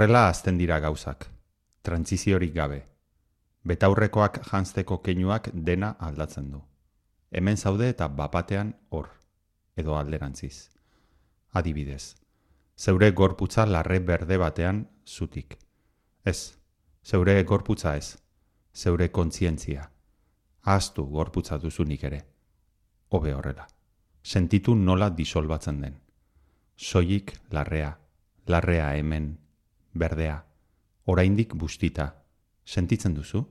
Horrela azten dira gauzak, trantziziorik gabe. Betaurrekoak janzteko keinuak dena aldatzen du. Hemen zaude eta bapatean hor, edo alderantziz. Adibidez, zeure gorputza larre berde batean zutik. Ez, zeure gorputza ez, zeure kontzientzia. Ahaztu gorputza duzunik ere. Hobe horrela. Sentitu nola disolbatzen den. Soilik larrea, larrea hemen, berdea, oraindik bustita, sentitzen duzu?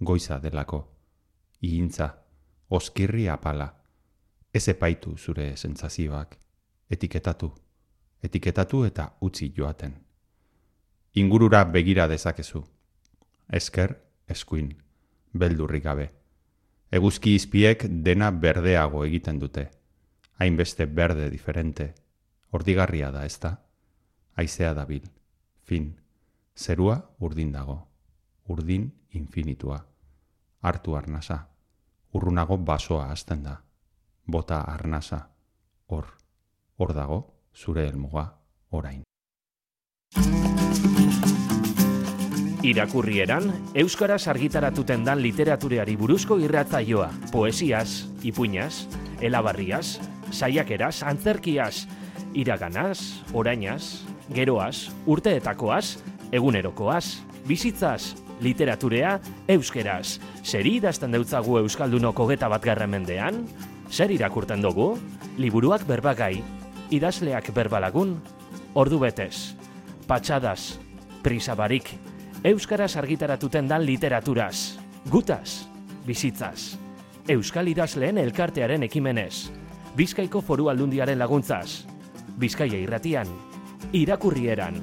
Goiza delako, ihintza, oskirri apala, ez epaitu zure sentsazioak, etiketatu, etiketatu eta utzi joaten. Ingurura begira dezakezu, esker, eskuin, beldurri gabe. Eguzki izpiek dena berdeago egiten dute, hainbeste berde diferente, ordigarria da ezta, aizea dabil fin, zerua urdin dago, urdin infinitua, hartu arnasa, urrunago basoa hasten da, bota arnasa, hor, hor dago, zure helmuga, orain. Irakurrieran, Euskaraz argitaratuten dan literatureari buruzko irratzaioa, poesiaz, ipuñaz, elabarriaz, saiakeraz, antzerkiaz, iraganaz, orainaz, geroaz, urteetakoaz, egunerokoaz, bizitzaz, literaturea, euskeraz. Zer idazten deutzagu Euskaldunoko geta bat mendean? Zer irakurten dugu? Liburuak berbagai, idazleak berbalagun, ordu betez, patxadas, prisabarik, Euskaraz argitaratuten dan literaturaz, gutaz, bizitzaz. Euskal idazleen elkartearen ekimenez, Bizkaiko foru aldundiaren laguntzaz, Bizkaia irratian, irakurrieran.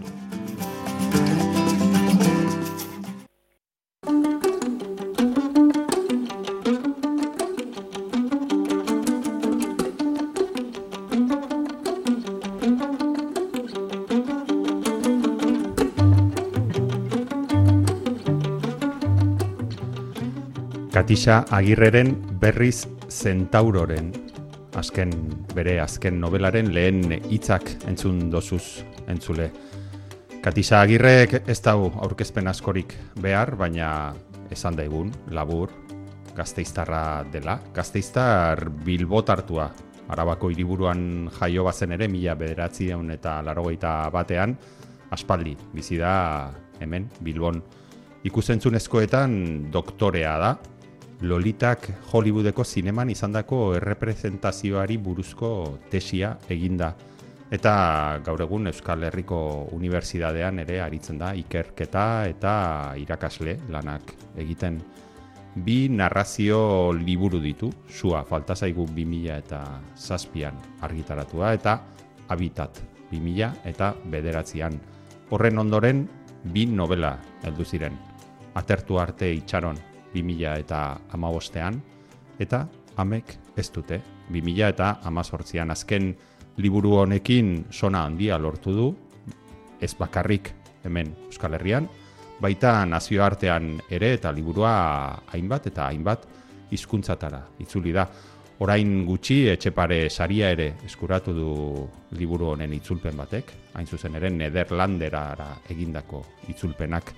Katisa Agirreren berriz Zentauroren azken bere azken novelaren lehen hitzak entzun dozuz entzule. Katisa Agirrek ez dau aurkezpen askorik behar, baina esan daigun, labur, gazteiztarra dela. Gazteiztar bilbotartua, arabako hiriburuan jaio bazen ere, mila bederatzi eta larogeita batean, aspaldi, bizi da hemen, bilbon. Ikusentzunezkoetan doktorea da, Lolitak Hollywoodeko zineman izandako errepresentazioari buruzko tesia eginda. Eta gaur egun Euskal Herriko Unibertsitatean ere aritzen da ikerketa eta irakasle lanak egiten. Bi narrazio liburu ditu, sua falta zaigu 2000 eta zazpian argitaratua eta habitat 2000 eta bederatzean. Horren ondoren bi novela heldu ziren. Atertu arte itxaron 2000 eta amabostean, eta amek ez dute, 2000 eta amazortzian azken liburu honekin sona handia lortu du, ez bakarrik hemen Euskal Herrian, baita nazioartean ere eta liburua hainbat eta hainbat hizkuntzatara itzuli da. Orain gutxi etxepare saria ere eskuratu du liburu honen itzulpen batek, hain zuzen ere Nederlanderara egindako itzulpenak.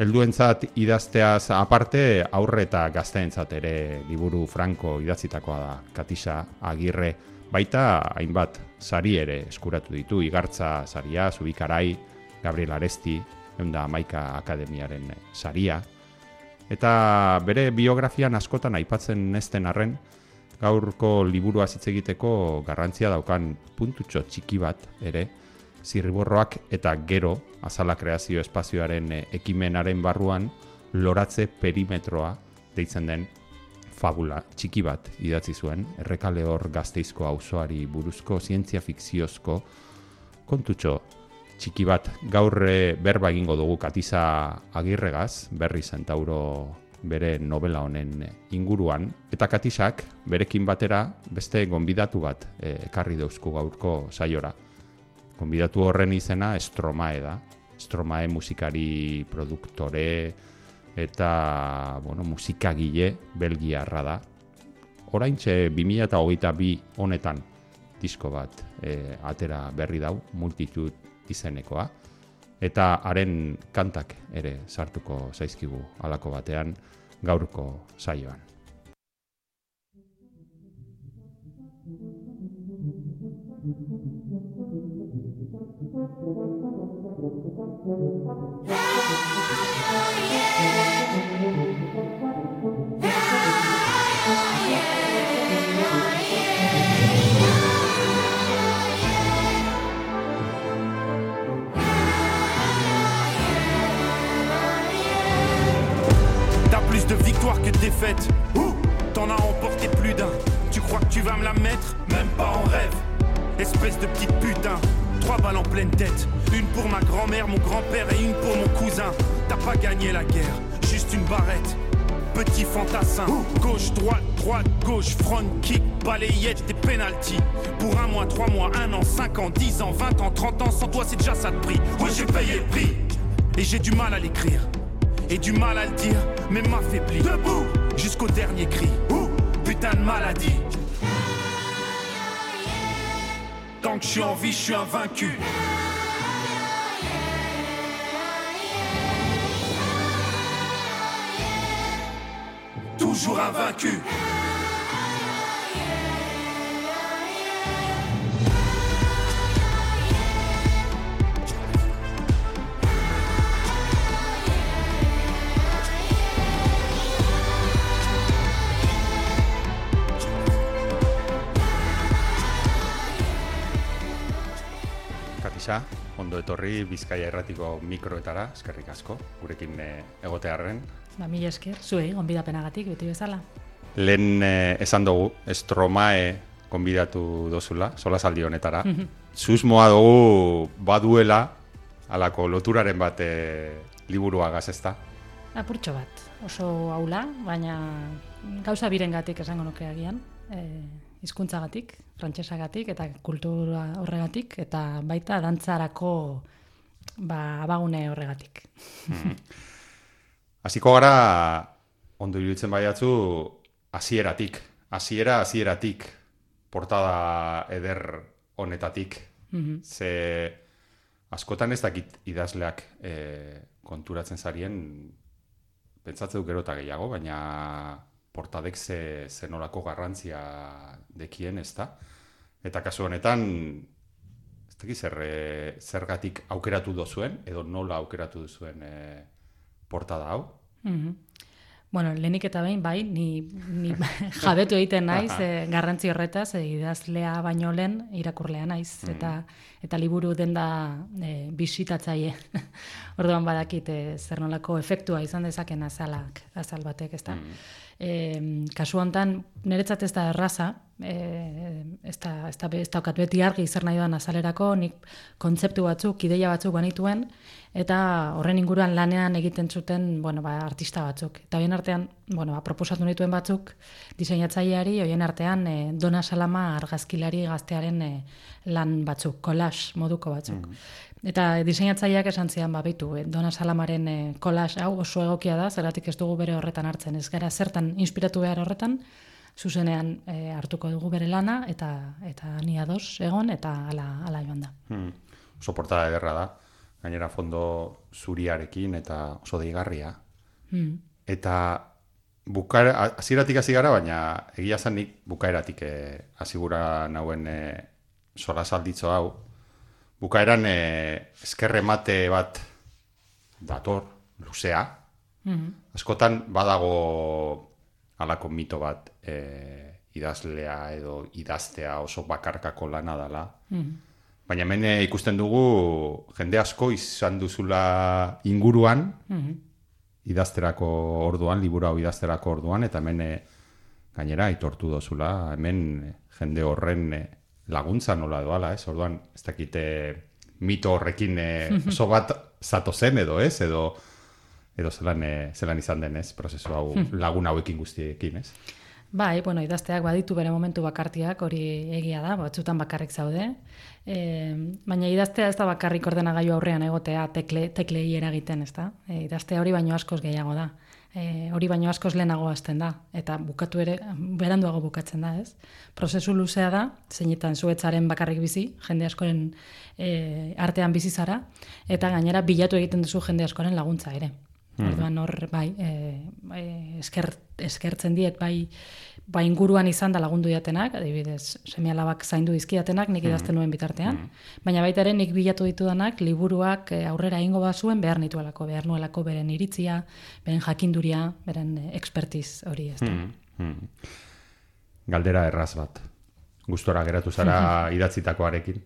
Helduentzat idazteaz aparte aurre eta gazteentzat ere liburu franko idatzitakoa da Katisa Agirre baita hainbat sari ere eskuratu ditu. Igartza saria, Zubikarai, Gabriel Aresti, Eunda Maika Akademiaren saria. Eta bere biografian askotan aipatzen nesten arren gaurko liburua hitz egiteko garrantzia daukan puntutxo txiki bat ere zirriborroak eta gero azala kreazio espazioaren ekimenaren barruan loratze perimetroa deitzen den fabula txiki bat idatzi zuen errekale hor gazteizko auzoari buruzko zientzia fikziozko kontutxo txiki bat. Gaurre berba egingo dugu katiza agirregaz berri zentauro bere novela honen inguruan. Eta katisak berekin batera beste gonbidatu bat eh, ekarri dauzku gaurko saiora. Konbidatu horren izena Estromae da. Estromae musikari produktore eta bueno, musikagile belgiarra da. Orain txe 2008 honetan disko bat e, atera berri dau, multitud izenekoa. eta haren kantak ere sartuko zaizkigu halako batean gaurko saioan. Fantassin, gauche, droite, droite, gauche, front kick, balayette, des penalty. Pour un mois, trois mois, un an, cinq ans, dix ans, vingt ans, trente ans, sans toi c'est déjà ça de prix. Oui, j'ai payé le prix. Et j'ai du mal à l'écrire. Et du mal à le dire, mais m'affaiblit. Debout, jusqu'au dernier cri. Putain de maladie. Tant que je suis en vie, je suis invaincu. Etorri Bizkaia erratiko mikroetara, eskerrik asko, gurekin eh, egotearren. Ba, mila esker, zuei, gonbidapenagatik, beti bezala. Lehen eh, esan dugu, Estromae konbidatu dozula, sola saldi honetara. Susmoa dugu baduela, alako loturaren bat eh, liburuagaz ezta. Apurtxo bat, oso aula, baina gauza birengatik esango nuke agian. E, hizkuntzagatik, frantsesagatik eta kultura horregatik, eta baita dantzarako ba, abagune horregatik. Hasiko gara, ondo iruditzen baiatzu, hasieratik. Hasiera, hasieratik. Portada eder honetatik. Mhm. Ze askotan ez dakit idazleak e, konturatzen zarien, pentsatze du gero eta gehiago, baina portadek ze, ze nolako garrantzia dekien, ez da? Eta kasu honetan, ez dakit zer, e, zergatik aukeratu dozuen, edo nola aukeratu duzuen e, portada hau. Mhm. Bueno, lehenik eta behin, bai, ni, ni jabetu egiten naiz, e, garrantzi horretaz, e, idazlea baino lehen irakurlea naiz, eta eta liburu denda e, bisitatzaile. Orduan badakit e, zer nolako efektua izan dezaken azalak, azal batek, ezta. E, kasu hontan, niretzat ez da erraza, e, ez, da, ez, da, ez daukat beti argi zer nahi doan azalerako, nik kontzeptu batzuk, ideia batzuk banituen, eta horren inguruan lanean egiten zuten bueno, ba, artista batzuk. Eta horien artean, bueno, ba, proposatu nituen batzuk, diseinatzaileari, horien artean e, Dona Salama argazkilari gaztearen e, lan batzuk, collage moduko batzuk. Eta diseinatzaileak esan zidan, ba, beitu, e, Dona Salamaren e, collage hau oso egokia da, zeratik ez dugu bere horretan hartzen. Ez gara zertan inspiratu behar horretan, zuzenean e, hartuko dugu bere lana, eta eta ni ados egon, eta ala, ala joan da. Hmm. Oso portada ederra da, gainera fondo zuriarekin eta oso deigarria. Hmm. Eta bukaera, hasieratik hasi gara, baina egia zen nik bukaeratik eh, hasi gura nauen eh, salditzo hau. Bukaeran eh, eskerre mate bat dator, luzea. Mhm. Askotan badago halako mito bat eh, idazlea edo idaztea oso bakarkako lana dela. Mhm. Baina hemen eh, ikusten dugu jende asko izan duzula inguruan, Mhm. idazterako orduan, liburu hau idazterako orduan, eta hemen eh, gainera aitortu dozula, hemen eh, jende horren eh, laguntza nola doala, ez? Orduan, ez dakite mito horrekin eh, oso bat zato zen edo, ez? Edo, edo zelan, eh, zelan izan den, ez? Prozesu hau lagun hauekin guztiekin, ez? Bai, bueno, idazteak baditu bere momentu bakartiak, hori egia da, batzutan bakarrik zaude. E, baina idaztea ez da bakarrik ordenagailu aurrean egotea tekle, teklei eragiten, ez da? E, idaztea hori baino askoz gehiago da. E, hori baino askoz lehenago hasten da, eta bukatu ere, beranduago bukatzen da, ez? Prozesu luzea da, zeinetan zuetzaren bakarrik bizi, jende askoren e, artean bizi zara, eta gainera bilatu egiten duzu jende askoren laguntza ere. Mm. Orduan hor, bai, e, e, esker, eskertzen diet, bai, bai inguruan izan da lagundu diatenak, adibidez, semialabak zaindu dizkiatenak, nik idazten nuen bitartean, baina baita ere nik bilatu ditudanak liburuak e, aurrera ingo bazuen behar nituelako, behar nuelako beren iritzia, beren jakinduria, beren e, expertiz hori ez da. Galdera erraz bat. Gustora geratu zara idatzitakoarekin.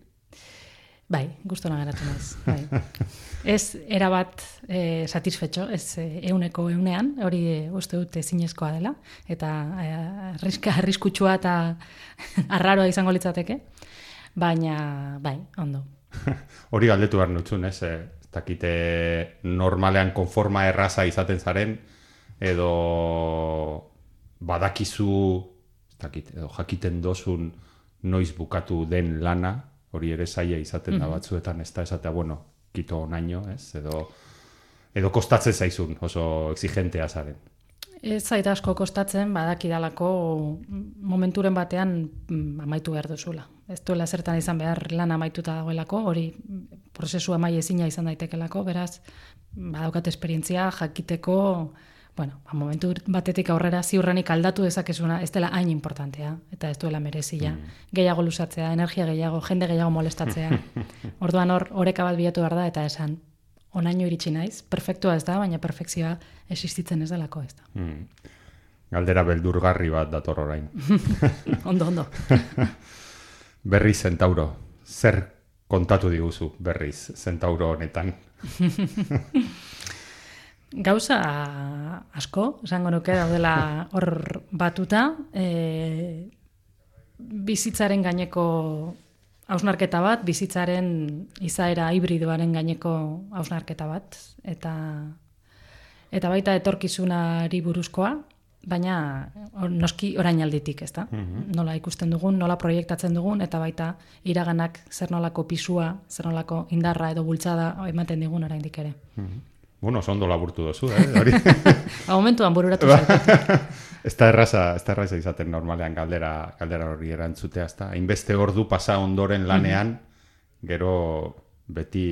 Bai, gustora geratu naiz. Bai. ez erabat e, satisfetxo, ez e, euneko eunean, hori e, uste dut ezinezkoa dela, eta e, arriska, arriskutsua eta arraroa izango litzateke, baina, bai, ondo. hori galdetu behar nutzun, ez? E, takite normalean konforma erraza izaten zaren, edo badakizu, takit, edo jakiten dozun noiz bukatu den lana, hori ere zaila izaten da batzuetan, ez da esatea, bueno, kito naino, ez, edo, edo kostatzen zaizun, oso exigentea zaren. Ez zaita asko kostatzen, badakidalako momenturen batean mm, amaitu behar duzula. Ez duela zertan izan behar lan amaituta dagoelako, hori prozesu amai ezina izan daitekelako, beraz, badaukat esperientzia jakiteko, bueno, ba, momentu batetik aurrera ziurrenik aldatu dezakezuna, ez dela hain importantea, eta ez duela merezila. Mm. Gehiago lusatzea, energia gehiago, jende gehiago molestatzea. Orduan hor, oreka bat bilatu behar da, eta esan, onaino iritsi naiz, perfektua ez da, baina perfekzioa existitzen ez delako ez da. Mm. Galdera beldurgarri bat dator orain. ondo, ondo. berriz Centauro, zer kontatu diguzu berriz Centauro honetan? Gauza asko, esango nuke daudela hor batuta, e, bizitzaren gaineko hausnarketa bat, bizitzaren izaera hibridoaren gaineko hausnarketa bat, eta eta baita etorkizunari buruzkoa, baina or, noski orain alditik, ezta? Mm Nola ikusten dugun, nola proiektatzen dugun, eta baita iraganak zer nolako pisua, zer nolako indarra edo bultzada ematen digun oraindik ere. Mm Bueno, oso ondo laburtu dozu, eh? Hori. A momentuan bururatu zen. ez da erraza, ez da erraza izaten normalean galdera, galdera hori erantzutea, ez da. Hainbeste ordu pasa ondoren lanean, gero beti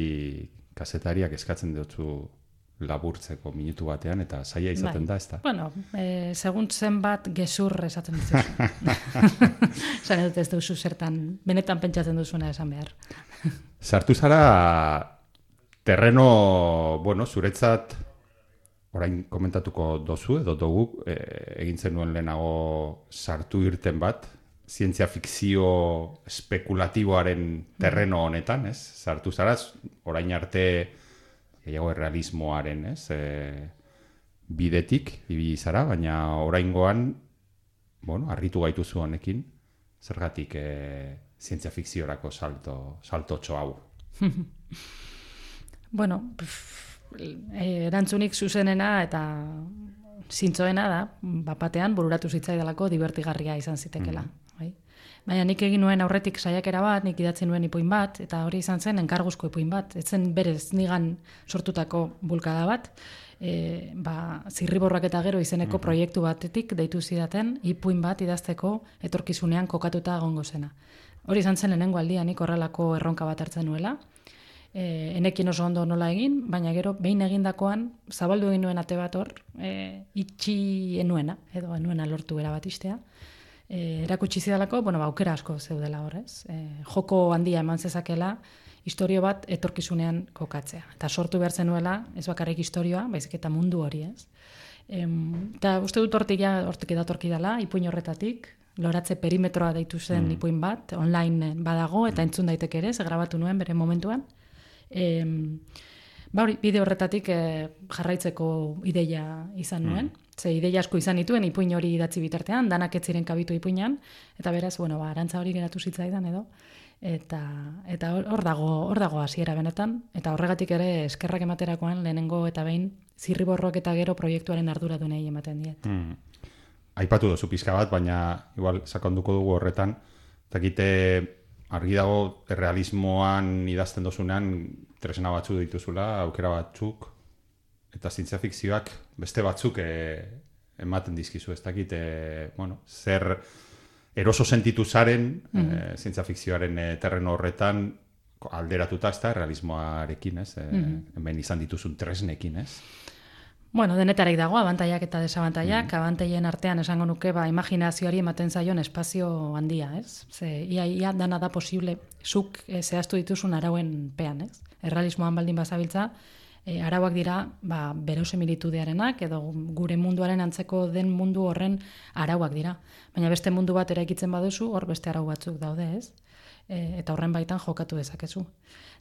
kasetariak eskatzen dutzu laburtzeko minutu batean, eta zaila izaten bai. da, ez da. Bueno, e, segun zen bat gezur esaten dut. Zan ez duzu zertan, benetan pentsatzen duzuna esan behar. Sartu zara terreno, bueno, zuretzat orain komentatuko dozu edo dugu e, egin zenuen lehenago sartu irten bat zientzia fikzio spekulatiboaren terreno honetan, ez? Sartu zaraz, orain arte gehiago errealismoaren, ez? E, bidetik ibili zara, baina oraingoan bueno, arritu gaituzu honekin, zergatik e, zientzia fikziorako salto, salto hau. Bueno, pff, eh, erantzunik zuzenena eta zintzoena da, bapatean bururatu zitzaidalako divertigarria izan zitekela. Mm. Bai? Baina nik egin nuen aurretik saiakera bat, nik idatzen nuen ipuin bat, eta hori izan zen enkarguzko ipuin bat. Etzen berez nigan sortutako bulkada bat, e, ba, zirriborrak eta gero izeneko mm proiektu batetik deitu zidaten, ipuin bat idazteko etorkizunean kokatuta gongo zena. Hori izan zen lehenengo aldia nik horrelako erronka bat hartzen nuela, e, enekin oso ondo nola egin, baina gero behin egindakoan zabaldu egin nuen ate bat hor, e, itxi enuena, edo enuena lortu era bat istea. E, erakutsi zidalako, bueno, ba, aukera asko zeudela horrez. E, joko handia eman zezakela, historio bat etorkizunean kokatzea. Eta sortu behar zenuela, ez bakarrik historioa, baizik eta mundu hori ez. Eta uste dut hortik ja, hortik edatorki dela, ipuin horretatik, loratze perimetroa deitu zen mm. ipuin bat, online badago, eta entzun daiteke ere, grabatu nuen bere momentuan. E, ba hori, bide horretatik e, jarraitzeko ideia izan mm. nuen. Ze ideia asko izan dituen ipuin hori idatzi bitartean, danak ez ziren kabitu ipuinan, eta beraz, bueno, ba, arantza hori geratu zitzaidan edo, eta eta hor dago hor dago hasiera benetan eta horregatik ere eskerrak ematerakoan lehenengo eta behin zirriborroak eta gero proiektuaren arduradunei ematen diet. Mm. Aipatu dozu pizka bat, baina igual sakonduko dugu horretan, takite argi dago errealismoan idazten dozunean tresna batzu dituzula, aukera batzuk eta zientzia fikzioak beste batzuk e, ematen dizkizu, ez dakit, e, bueno, zer eroso sentitu zaren mm -hmm. zientzia fikzioaren e, terreno horretan alderatuta, ez da, realismoarekin, ez, e, hemen izan dituzun tresnekin, ez? Bueno, denetarek dago, abantaiak eta desabantaiak, mm. abantaien artean esango nuke, ba, imaginazioari ematen zaion espazio handia, ez? Ze, ia, ia dana da posible, zuk e, zehaztu dituzun arauen pean, ez? Errealismoan baldin bazabiltza, e, arauak dira, ba, berose militudearenak, edo gure munduaren antzeko den mundu horren arauak dira. Baina beste mundu bat eraikitzen baduzu, hor beste arau batzuk daude, ez? E, eta horren baitan jokatu dezakezu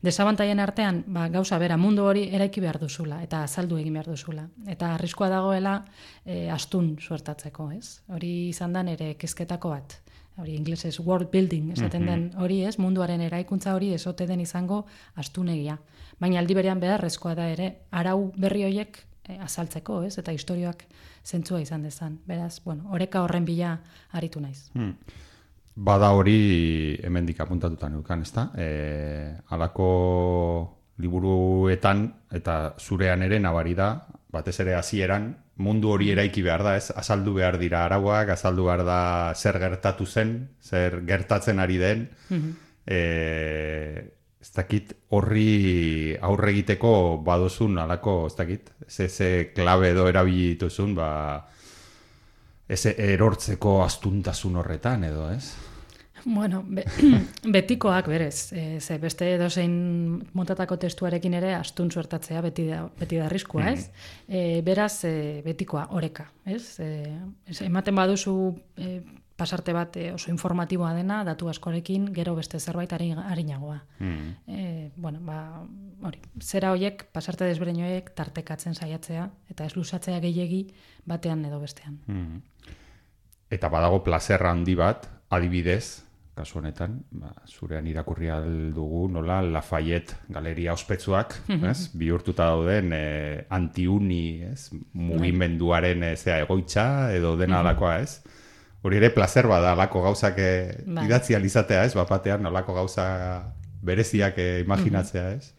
desabantaien artean, ba, gauza bera, mundu hori eraiki behar duzula, eta azaldu egin behar duzula. Eta arriskoa dagoela e, astun suertatzeko, ez? Hori izan da ere kezketako bat. Hori inglesez world building, esaten mm den hori ez, munduaren eraikuntza hori esote den izango astunegia. Baina aldi berean beharrezkoa da ere, arau berri horiek e, azaltzeko, ez? Eta historioak zentzua izan dezan. Beraz, bueno, oreka horren bila aritu naiz. Hmm. Bada hori hemendik apuntatuta neukan, ezta? E, alako liburuetan eta zurean ere nabari da, batez ere hasieran mundu hori eraiki behar da, ez? Azaldu behar dira arauak, azaldu behar da zer gertatu zen, zer gertatzen ari den. Mm ez dakit horri aurre egiteko badozun alako, ez dakit, ze, ze klabe edo erabili dituzun, ba, ez erortzeko astuntasun horretan edo, ez? Bueno, be, betikoak berez, e, ze beste edozein montatako testuarekin ere astun suertatzea beti da, beti da arriskua, ez? E, beraz, e, betikoa, oreka, ez? E, ematen baduzu e, pasarte bat oso informatiboa dena, datu askorekin, gero beste zerbait harinagoa. Mm. E, bueno, ba, hori, zera horiek, pasarte desbreinoek tartekatzen saiatzea, eta ez lusatzea gehiegi batean edo bestean. Mm. Eta badago plazerra handi bat, adibidez, kasu honetan, ba, zurean irakurri dugu, nola, Lafayette galeria ospetsuak, mhm. ez? Bihurtuta dauden e, antiuni, ez? Mugimenduaren e, zea egoitza edo dena mhm. alakoa, ez? Hori ere placer bada alako gauzak e, bai. idatzi alizatea, ez? Bapatean alako gauza bereziak e, imaginatzea, ez?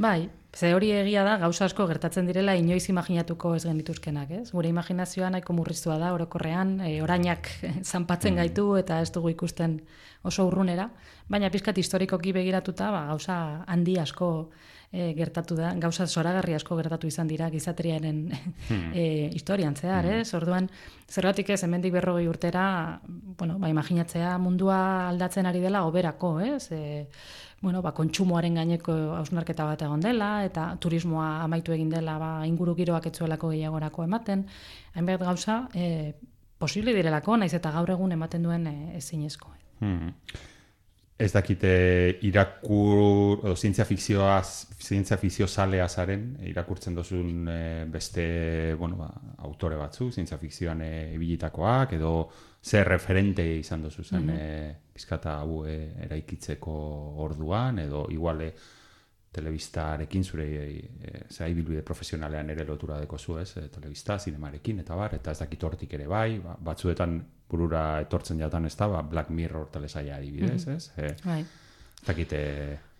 Bai, Ze hori egia da, gauza asko gertatzen direla inoiz imaginatuko ez genituzkenak, ez? Gure imaginazioa nahiko murriztua da, orokorrean, e, orainak zanpatzen mm. gaitu eta ez dugu ikusten oso urrunera, baina pizkat historikoki begiratuta, ba, gauza handi asko e, gertatu da, gauza zoragarri asko gertatu izan dira gizateriaren hmm. e, historian zehar, hmm. ez? Orduan, zergatik ez, hemendik berrogei urtera, bueno, ba, imaginatzea mundua aldatzen ari dela oberako, ez? E, bueno, ba, kontsumoaren gaineko hausnarketa bat egon dela, eta turismoa amaitu egin dela ba, inguru giroak etzuelako gehiagorako ematen, hainbat gauza, e, posible direlako, naiz eta gaur egun ematen duen e, ezinezko. Hmm. Ez dakite irakur, o, zientzia fikzioa, zientzia fikzio salea zaren, irakurtzen dozun e, beste, bueno, ba, autore batzu, zientzia fikzioan e, ebilitakoak, edo zer referente izan dozu zen mm -hmm. bizkata hau e, eraikitzeko orduan, edo iguale telebistarekin zure e, zai bilbide profesionalean ere lotura deko zu ez, e, telebista, zinemarekin, eta bar, eta ez dakit hortik ere bai, ba, batzuetan burura etortzen jatan ez da, ba, Black Mirror telesaia adibidez, mm -hmm. ez? E, bai. Ez dakite...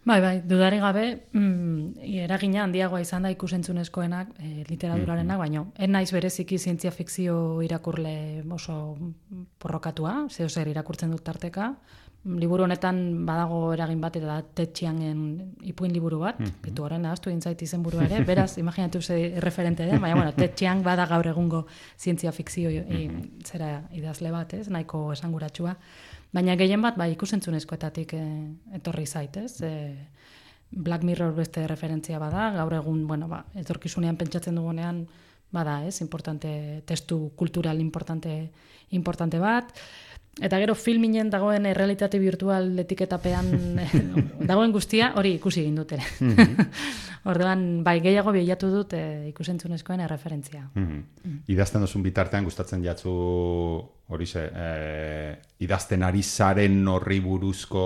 Bai, bai, dudari gabe, mm, eragina handiagoa izan da ikusentzunezkoenak e, literaturarenak, mm -hmm. baino, en naiz bereziki zientzia fikzio irakurle oso porrokatua, zeo zer irakurtzen dut tarteka, liburu honetan badago eragin bat eta tetxiangen ipuin liburu bat, mm -hmm. betu horren ahaztu egin izen buru ere, beraz, imaginatu ze referente den, baina, bueno, tetxiang bada gaur egungo zientzia fikzio mm zera idazle bat, ez, nahiko esanguratsua. Baina gehien bat, bai, ikusentzunezkoetatik e, etorri zait, ez, e, Black Mirror beste referentzia bada, gaur egun, bueno, ba, etorkizunean pentsatzen dugunean, bada, ez, importante, testu kultural importante, importante bat, Eta gero filminen dagoen realitate virtual etiketapean dagoen guztia hori ikusi egin dut ere. Mhm. Orduan, bai, gehiago bilatu dut e, ikusentzunezkoen erreferentzia. Mm -hmm. Idazten duzun bitartean gustatzen jatzu hori ze, e, idazten ari zaren horri buruzko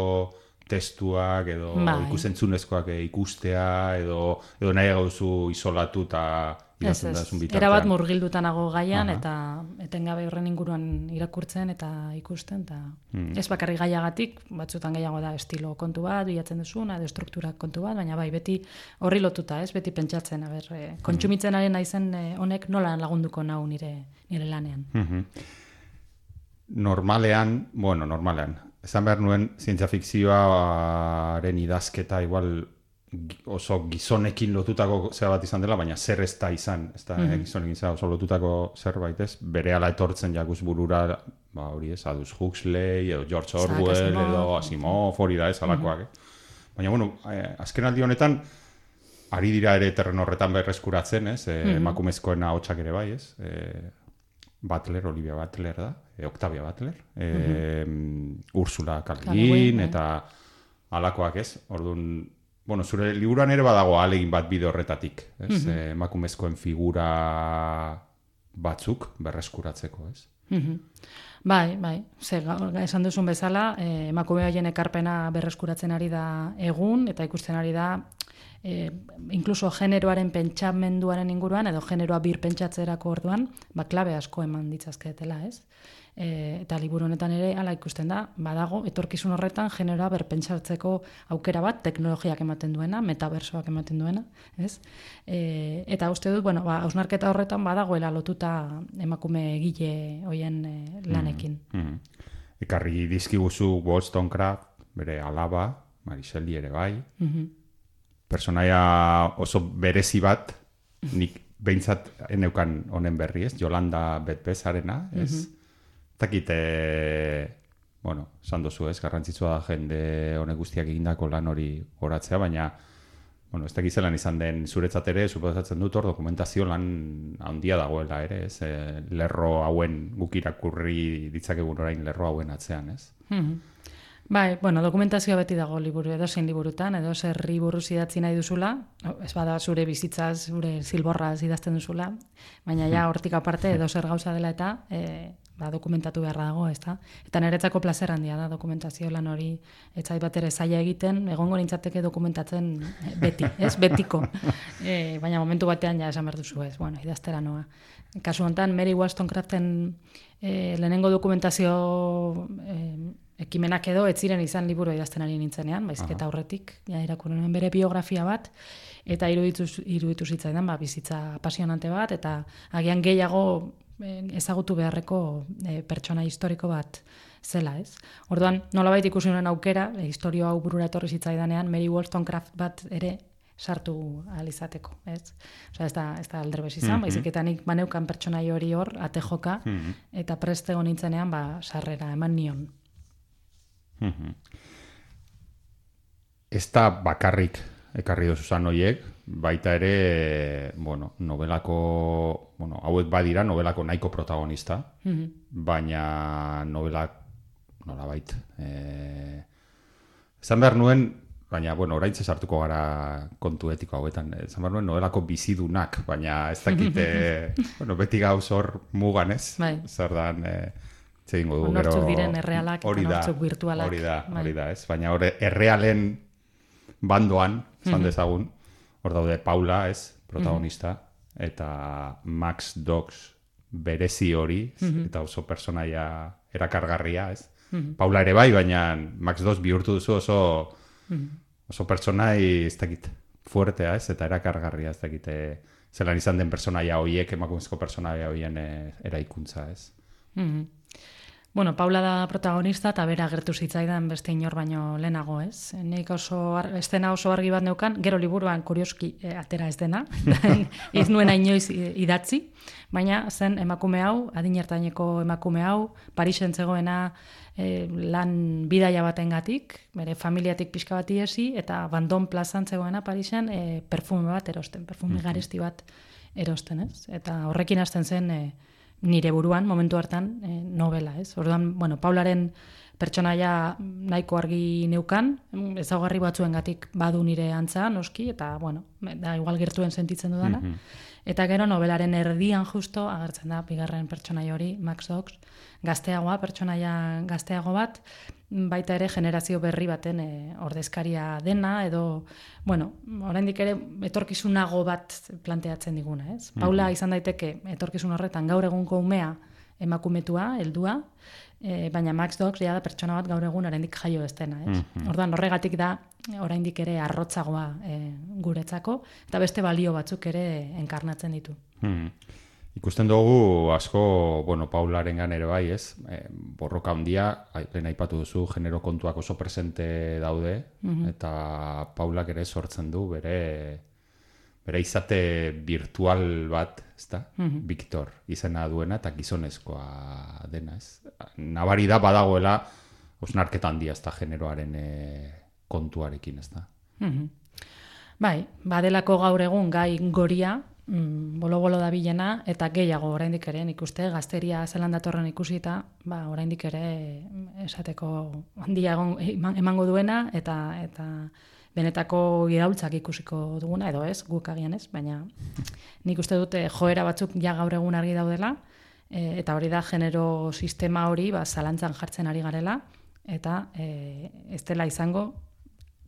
testuak edo bai. ikusentzunezkoak ikustea edo, edo nahi gauzu isolatu eta Ez, da bitartean. erabat murgildutanago gaian, Aha. eta etengabe horren inguruan irakurtzen eta ikusten, eta Hmm. ez bakarrik gaiagatik, batzutan gehiago da estilo kontu bat, bilatzen duzuna, edo struktura kontu bat, baina bai, beti horri lotuta, ez, beti pentsatzen, a ber, eh, kontsumitzen ari naizen eh, honek nola lagunduko nau nire, nire lanean. Mhm. Normalean, bueno, normalean, esan behar nuen zientzia fikzioaren idazketa igual oso gizonekin lotutako zera bat izan dela, baina zer ez da izan, ez da Mhm. gizonekin zera oso lotutako zerbait ez, bere ala etortzen jakuz burura, ba hori ez, Aldous Huxley, edo George Orwell, Asimov. edo Asimov, hori da ez, alakoak, eh? Baina, bueno, eh, azken aldi honetan, ari dira ere terren horretan berreskuratzen, ez? E, Emakumezkoen ahotsak ere bai, ez? E, Butler, Olivia Butler da, e, Octavia Butler, e, Ursula K. Le K. Le Guin, Guin, bai. eta alakoak, ez? Orduan, bueno, zure liburuan ere badago alegin bat bide horretatik, ez? E, emakumezkoen figura batzuk berreskuratzeko, ez? Mhm. Bai, bai. Ze, esan duzun bezala, eh, emakume hoien ekarpena berreskuratzen ari da egun, eta ikusten ari da, eh, inkluso generoaren pentsamenduaren inguruan, edo generoa bir pentsatzerako orduan, ba, klabe asko eman ditzazketela, ez? E, eta liburu honetan ere hala ikusten da, badago, etorkizun horretan generoa berpentsatzeko aukera bat, teknologiak ematen duena, metaversoak ematen duena, ez? E, eta uste dut, bueno, ba, hausnarketa horretan badagoela lotuta emakume egile hoien e, lanekin. Mhm. Ekarri dizkiguzu Wollstonecraft, bere alaba, Mariseli ere bai, Mhm. Personaia oso berezi bat, nik behintzat eneukan honen berri ez, Jolanda Betbezarena, ez? Takit, e, bueno, esan dozu ez, garrantzitsua da jende honek guztiak egindako lan hori horatzea, baina, bueno, ez dakit zelan izan den zuretzat ere, suposatzen dut hor dokumentazio lan handia dagoela ere, ez? E, lerro hauen guk irakurri ditzakegun orain lerro hauen atzean, ez? Mhm. Bai, bueno, dokumentazioa beti dago liburu edo zein liburutan, edo zer buruz idatzi nahi duzula, ez bada zure bizitzaz, zure zilborraz idazten duzula, baina ja hortik aparte edo zer gauza dela eta e, ba, dokumentatu beharra dago, ez da? Eta niretzako plazer handia da dokumentazio lan hori etzait bat ere zaila egiten, egongo nintzateke dokumentatzen eh, beti, ez? Betiko. E, baina momentu batean ja esan behar duzu ez, bueno, idaztera noa. Kasu honetan, Mary Wollstonecraften e, lehenengo dokumentazio e, ekimenak edo ez ziren izan liburu idazten ari nintzenean, baizik eta aurretik, ja irakurri nuen bere biografia bat, eta iruditu, iruditu zitzaidan ba, bizitza apasionante bat, eta agian gehiago eh, ezagutu beharreko eh, pertsona historiko bat zela, ez? Orduan, nolabait ikusi nuen aukera, e, historio hau burura etorri zitzaidanean, Mary Wollstonecraft bat ere sartu ahal izateko, ez? Osea, ez da, ez da alderbez izan, baizik eta nik baneukan pertsonai hori hor, ate joka, eta preste egon nintzenean, ba, sarrera eman nion. Mhm. Ez da bakarrik ekarri dozuzan horiek, baita ere, bueno, novelako, bueno, hauek badira novelako nahiko protagonista, Mhm. baina novelak, nola bait, e, esan behar nuen, baina, bueno, orain sartuko gara kontu etiko hauetan, esan behar nuen novelako bizidunak, baina ez dakite, bueno, beti gauz hor mugan ez, Bai. zer dan, e, egingo dugu Nortzuk diren errealak hori da, virtualak. Hori da, Bai. hori da, ez? Baina hori errealen bandoan, zan Mhm. dezagun, hor daude Paula, ez, protagonista, eta Max Dogs berezi hori, ez? Mhm. eta oso personaia erakargarria, ez? Paula ere bai, baina Max Dogs bihurtu duzu oso oso pertsonai, ez dakit, fuertea, ez, eta erakargarria, ez dakit, eh, zelan izan den personaia hoiek, emakumezko personaia hoien eh, eraikuntza, ez? Mhm. Bueno, Paula da protagonista eta bera gertu zitzaidan beste inor baino lehenago, ez? Nik oso ar- estena oso argi bat neukan, gero liburuan kurioski eh, atera ez dena, ez nuen inoiz idatzi, baina zen emakume hau, adinertaineko emakume hau, Parisen zegoena eh, lan bidaia batengatik, bere familiatik pixka bat iesi, eta Bandon plazan zegoena Parisen eh, perfume bat erosten, perfume garesti bat erosten, ez? Eta horrekin hasten zen eh, nire buruan momentu hartan e, novela, ez? Orduan, bueno, Paularen pertsonaia nahiko argi neukan, mm, ezaugarri batzuengatik badu nire antza, noski, eta, bueno, da igual gertuen sentitzen dudana. Eta gero nobelaren erdian justo agertzen da bigarren pertsonai hori, Max Ox, gazteagoa, pertsonaia gazteago bat, baita ere generazio berri baten e, ordezkaria dena, edo, bueno, oraindik ere etorkizunago bat planteatzen diguna, ez? Mm Paula izan daiteke etorkizun horretan gaur egunko umea emakumetua, heldua, e, baina Max Dogs ja da pertsona bat gaur egun oraindik jaio ez dena, ez? Mm Orduan horregatik da oraindik ere arrotzagoa e, guretzako eta beste balio batzuk ere enkarnatzen ditu. Mm Ikusten dugu asko, bueno, Paularen ere bai, ez? E, borroka handia, lehen aipatu duzu, genero kontuak oso presente daude, mm eta Paulak ere sortzen du, bere bere izate virtual bat, ezta? Mm Victor izena duena eta gizonezkoa dena, ez? Nabari da badagoela osnarketa handia ezta generoaren e, kontuarekin, ezta? Mm Bai, badelako gaur egun gai goria, mm, bolo bolo da bilena, eta gehiago oraindik ere, nik uste, gazteria zelan datorren ikusita, ba, oraindik ere esateko handia emango duena, eta eta benetako iraultzak ikusiko duguna, edo ez, guk agian ez, baina nik uste dute joera batzuk ja gaur egun argi daudela, e, eta hori da genero sistema hori ba, zalantzan jartzen ari garela, eta e, ez dela izango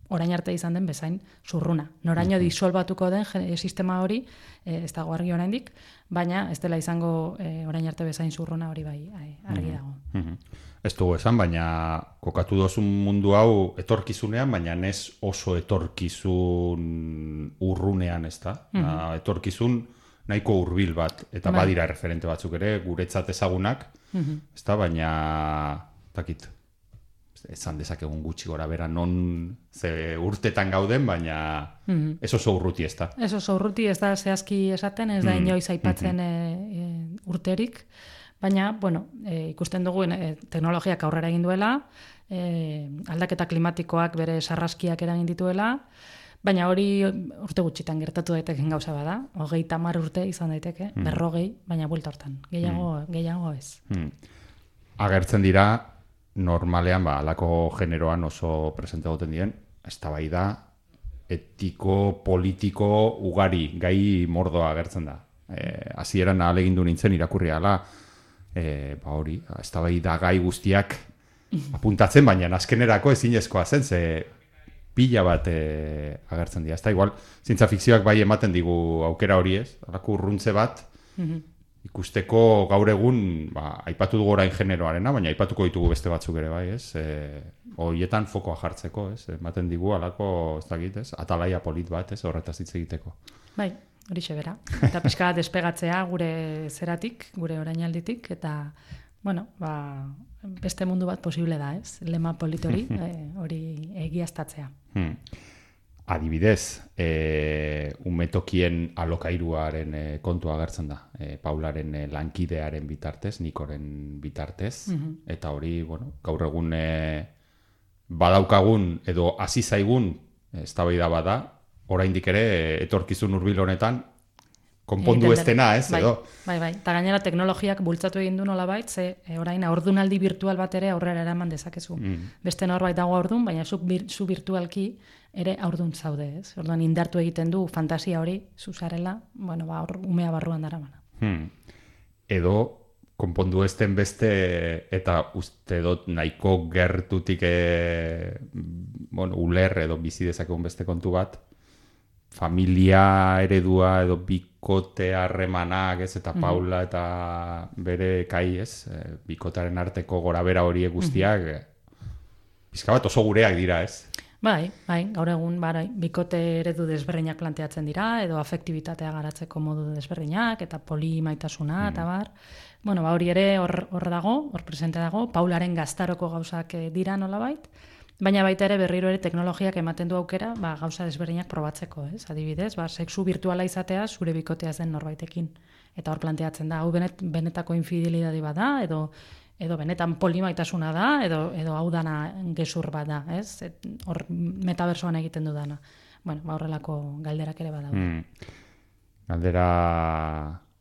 orain arte izan den bezain zurruna. Noraino disolbatuko den sistema hori, e, ez dago argi oraindik, baina ez dela izango e, orain arte bezain zurruna hori bai argi dago. Ez dugu esan, baina kokatu dozun mundu hau etorkizunean, baina ez oso etorkizun urrunean ez da. Mm Etorkizun nahiko hurbil bat, eta bai. badira referente batzuk ere, guretzat ezagunak, mm ez da, baina takit, esan dezakegun gutxi gora bera non ze urtetan gauden, baina mm ez oso urruti ez da. Ez oso urruti ez da zehazki esaten, ez da mm inoiz aipatzen mm urterik, Baina, bueno, e, ikusten dugu e, teknologiak aurrera egin duela, e, aldaketa klimatikoak bere sarraskiak eragin dituela, baina hori urte gutxitan gertatu daiteke gauza bada, hogei tamar urte izan daiteke, mm. berrogei, baina buelta hortan, gehiago, mm. gehiago ez. Mm. Agertzen dira, normalean, ba, alako generoan oso presente goten dien, ez da da, etiko, politiko, ugari, gai mordoa agertzen da. E, Azieran alegin du nintzen irakurri ala, e, ba hori, ez da bai da gai guztiak apuntatzen, baina azkenerako ezinezkoa zen, ze pila bat e, agertzen dira. Ez da, igual, zintza fikzioak bai ematen digu aukera hori ez, alako urruntze bat, mhm. ikusteko gaur egun, ba, aipatu dugu orain generoarena, baina aipatuko ditugu beste batzuk ere bai, ez? E, Hoietan fokoa jartzeko, ez? Ematen digu alako, ez da ez? Atalaia polit bat, ez? Horretaz hitz egiteko. Bai, hori bera. Eta pixka despegatzea gure zeratik, gure orainalditik eta bueno, ba, beste mundu bat posible da, ez? Lema politori hori egiaztatzea. Hmm. Adibidez, e, umetokien alokairuaren e, kontua agertzen da. E, Paularen e, lankidearen bitartez, Nikoren bitartez. Mhm. Eta hori, bueno, gaur egun e, badaukagun edo hasi zaigun ez da bada, oraindik ere etorkizun hurbil honetan konpondu ez dena, ez, bai, edo. Bai, bai, eta gainera teknologiak bultzatu egin du nola bait, ze e, orain aurdunaldi virtual bat ere aurrera eraman dezakezu. Mm. Beste norbait dago aurdun, baina zu, bir, zu virtualki ere aurdun zaude, ez? Orduan indartu egiten du fantasia hori, zuzarela, bueno, ba, or, umea barruan dara mana. Hmm. Edo, konpondu ez den beste, eta uste dut nahiko gertutik, e, bueno, uler edo bizi dezakegun beste kontu bat, familia eredua edo bikote harremanak ez eta mhm. Paula eta bere kai ez e, bikotaren arteko gorabera horiek guztiak mm bat oso gureak dira ez Bai, bai, gaur egun bai, bikote eredu desberdinak planteatzen dira edo afektibitatea garatzeko modu desberdinak eta polimaitasuna mm. eta bar. Bueno, ba hori ere hor hor dago, hor presente dago, Paularen gaztaroko gauzak eh, dira nolabait. Baina baita ere berriro ere teknologiak ematen du aukera, ba, gauza desberdinak probatzeko, ez? Adibidez, ba, sexu virtuala izatea zure bikotea zen norbaitekin. Eta hor planteatzen da, hau benet, benetako infidelidadi bada, edo edo benetan polimaitasuna da, edo, edo hau dana gezur bat da, ez? hor metabersoan egiten du dana. Bueno, ba, horrelako galderak ere bada. Hmm. Galdera,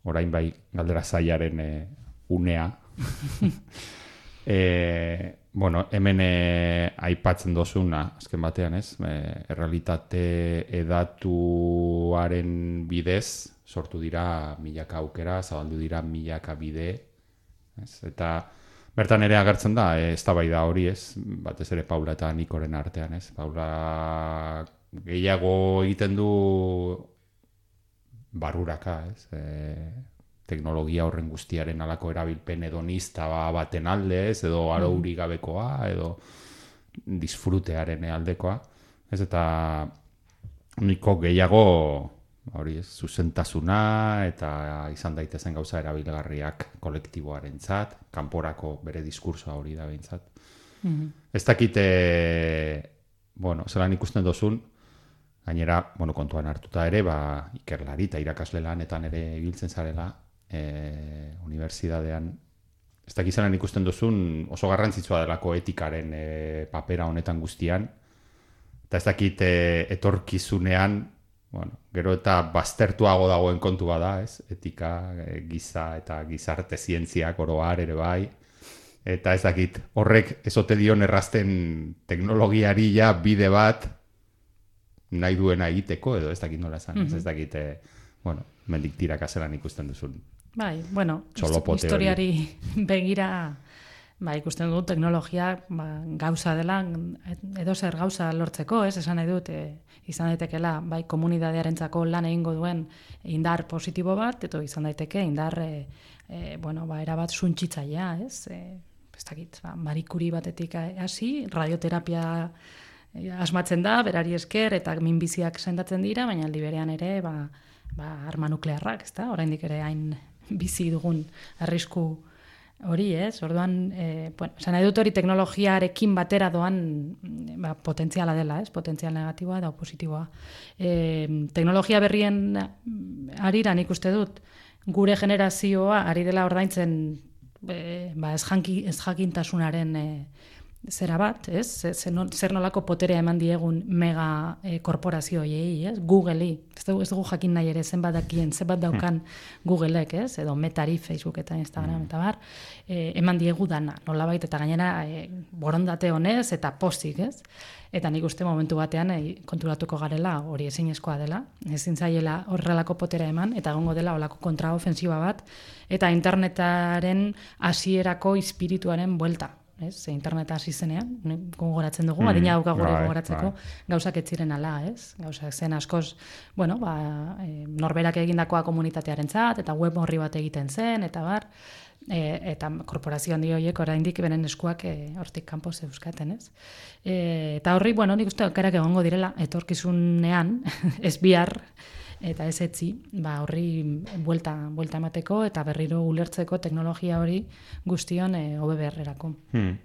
orain bai, galdera zaiaren eh, unea. E, bueno, hemen e, aipatzen dozuna, azken batean, ez? E, errealitate edatuaren bidez, sortu dira milaka aukera, zabaldu dira milaka bide, ez? Eta bertan ere agertzen da, e, ez da bai da hori, ez? Batez ere Paula eta Nikoren artean, ez? Paula gehiago egiten du baruraka, ez? E, teknologia horren guztiaren alako erabilpen edonista ba, baten alde, ez? Edo arauri gabekoa, edo disfrutearen aldekoa. Ez eta niko gehiago hori ez, zuzentasuna eta izan daitezen gauza erabilgarriak kolektiboaren zat, kanporako bere diskursoa hori da behintzat. Mm Ez dakite, bueno, zelan ikusten dozun, gainera, bueno, kontuan hartuta ere, ba, ikerlari eta irakasle lanetan ere ibiltzen zarela, e, unibertsitatean, ez dakizaren ikusten duzun oso garrantzitsua delako etikaren e, papera honetan guztian, eta ez dakit e, etorkizunean, bueno, gero eta baztertuago dagoen kontu bada, ez? Etika, e, giza eta gizarte zientziak oroar ere bai. Eta ez dakit, horrek ezote dion errazten teknologiari ja bide bat nahi duena egiteko, edo ez dakit nola esan, ez, dakit, e, bueno, mendik tirakaselan ikusten duzun. Bai, bueno, historiari begira ba, ikusten dut teknologia ba, gauza dela, edo zer gauza lortzeko, ez, esan nahi dut, e, izan daitekela, bai, komunidadearentzako lan egingo duen indar positibo bat, eto izan daiteke indar, e, e, bueno, ba, erabat suntxitzaia, ez, e, ez dakit, ba, marikuri batetik hasi, radioterapia asmatzen da, berari esker, eta minbiziak sendatzen dira, baina aldi berean ere, ba, ba, arma nuklearrak, ez da, oraindik ere hain bizi dugun arrisku hori, ez? Orduan, eh, bueno, esan edut hori teknologiarekin batera doan ba, potentziala dela, ez? Potentzial negatiboa da positiboa. Eh, teknologia berrien arira nik uste dut, gure generazioa ari dela ordaintzen eh, ba, ez, janki, ez jakintasunaren eh, zera bat, ez? Zer nolako poterea eman diegun mega e, korporazioei, ez? Google-i. Ez dugu, ez dugu jakin nahi ere zenbat dakien, zenbat daukan hmm. Google-ek, ez? Edo Metari, Facebook eta Instagram hmm. eta bar. E, eman diegu dana, nolabait eta gainera e, borondate honez eta postik, ez? Eta nik uste momentu batean e, konturatuko garela hori ezinezkoa dela, ezin zaiela horrelako potera eman, eta egongo dela olako kontraofensiba bat, eta internetaren hasierako espirituaren buelta, ez? Ze internet hasi zenean, gogoratzen dugu, mm, adina dauka gure bai, gogoratzeko, bai. gauzak ez ziren ala, ez? Gauzak zen askoz, bueno, ba, e, norberak egindakoa komunitatearentzat eta web horri bat egiten zen eta bar, e, eta korporazio handi horiek oraindik beren eskuak e, hortik kanpo euskaten, ez? E, eta horri, bueno, nik uste aukerak egongo direla etorkizunean, ez bihar, eta ez etzi, ba, horri buelta, buelta emateko eta berriro ulertzeko teknologia hori guztion e, hobe beharrerako. Hmm.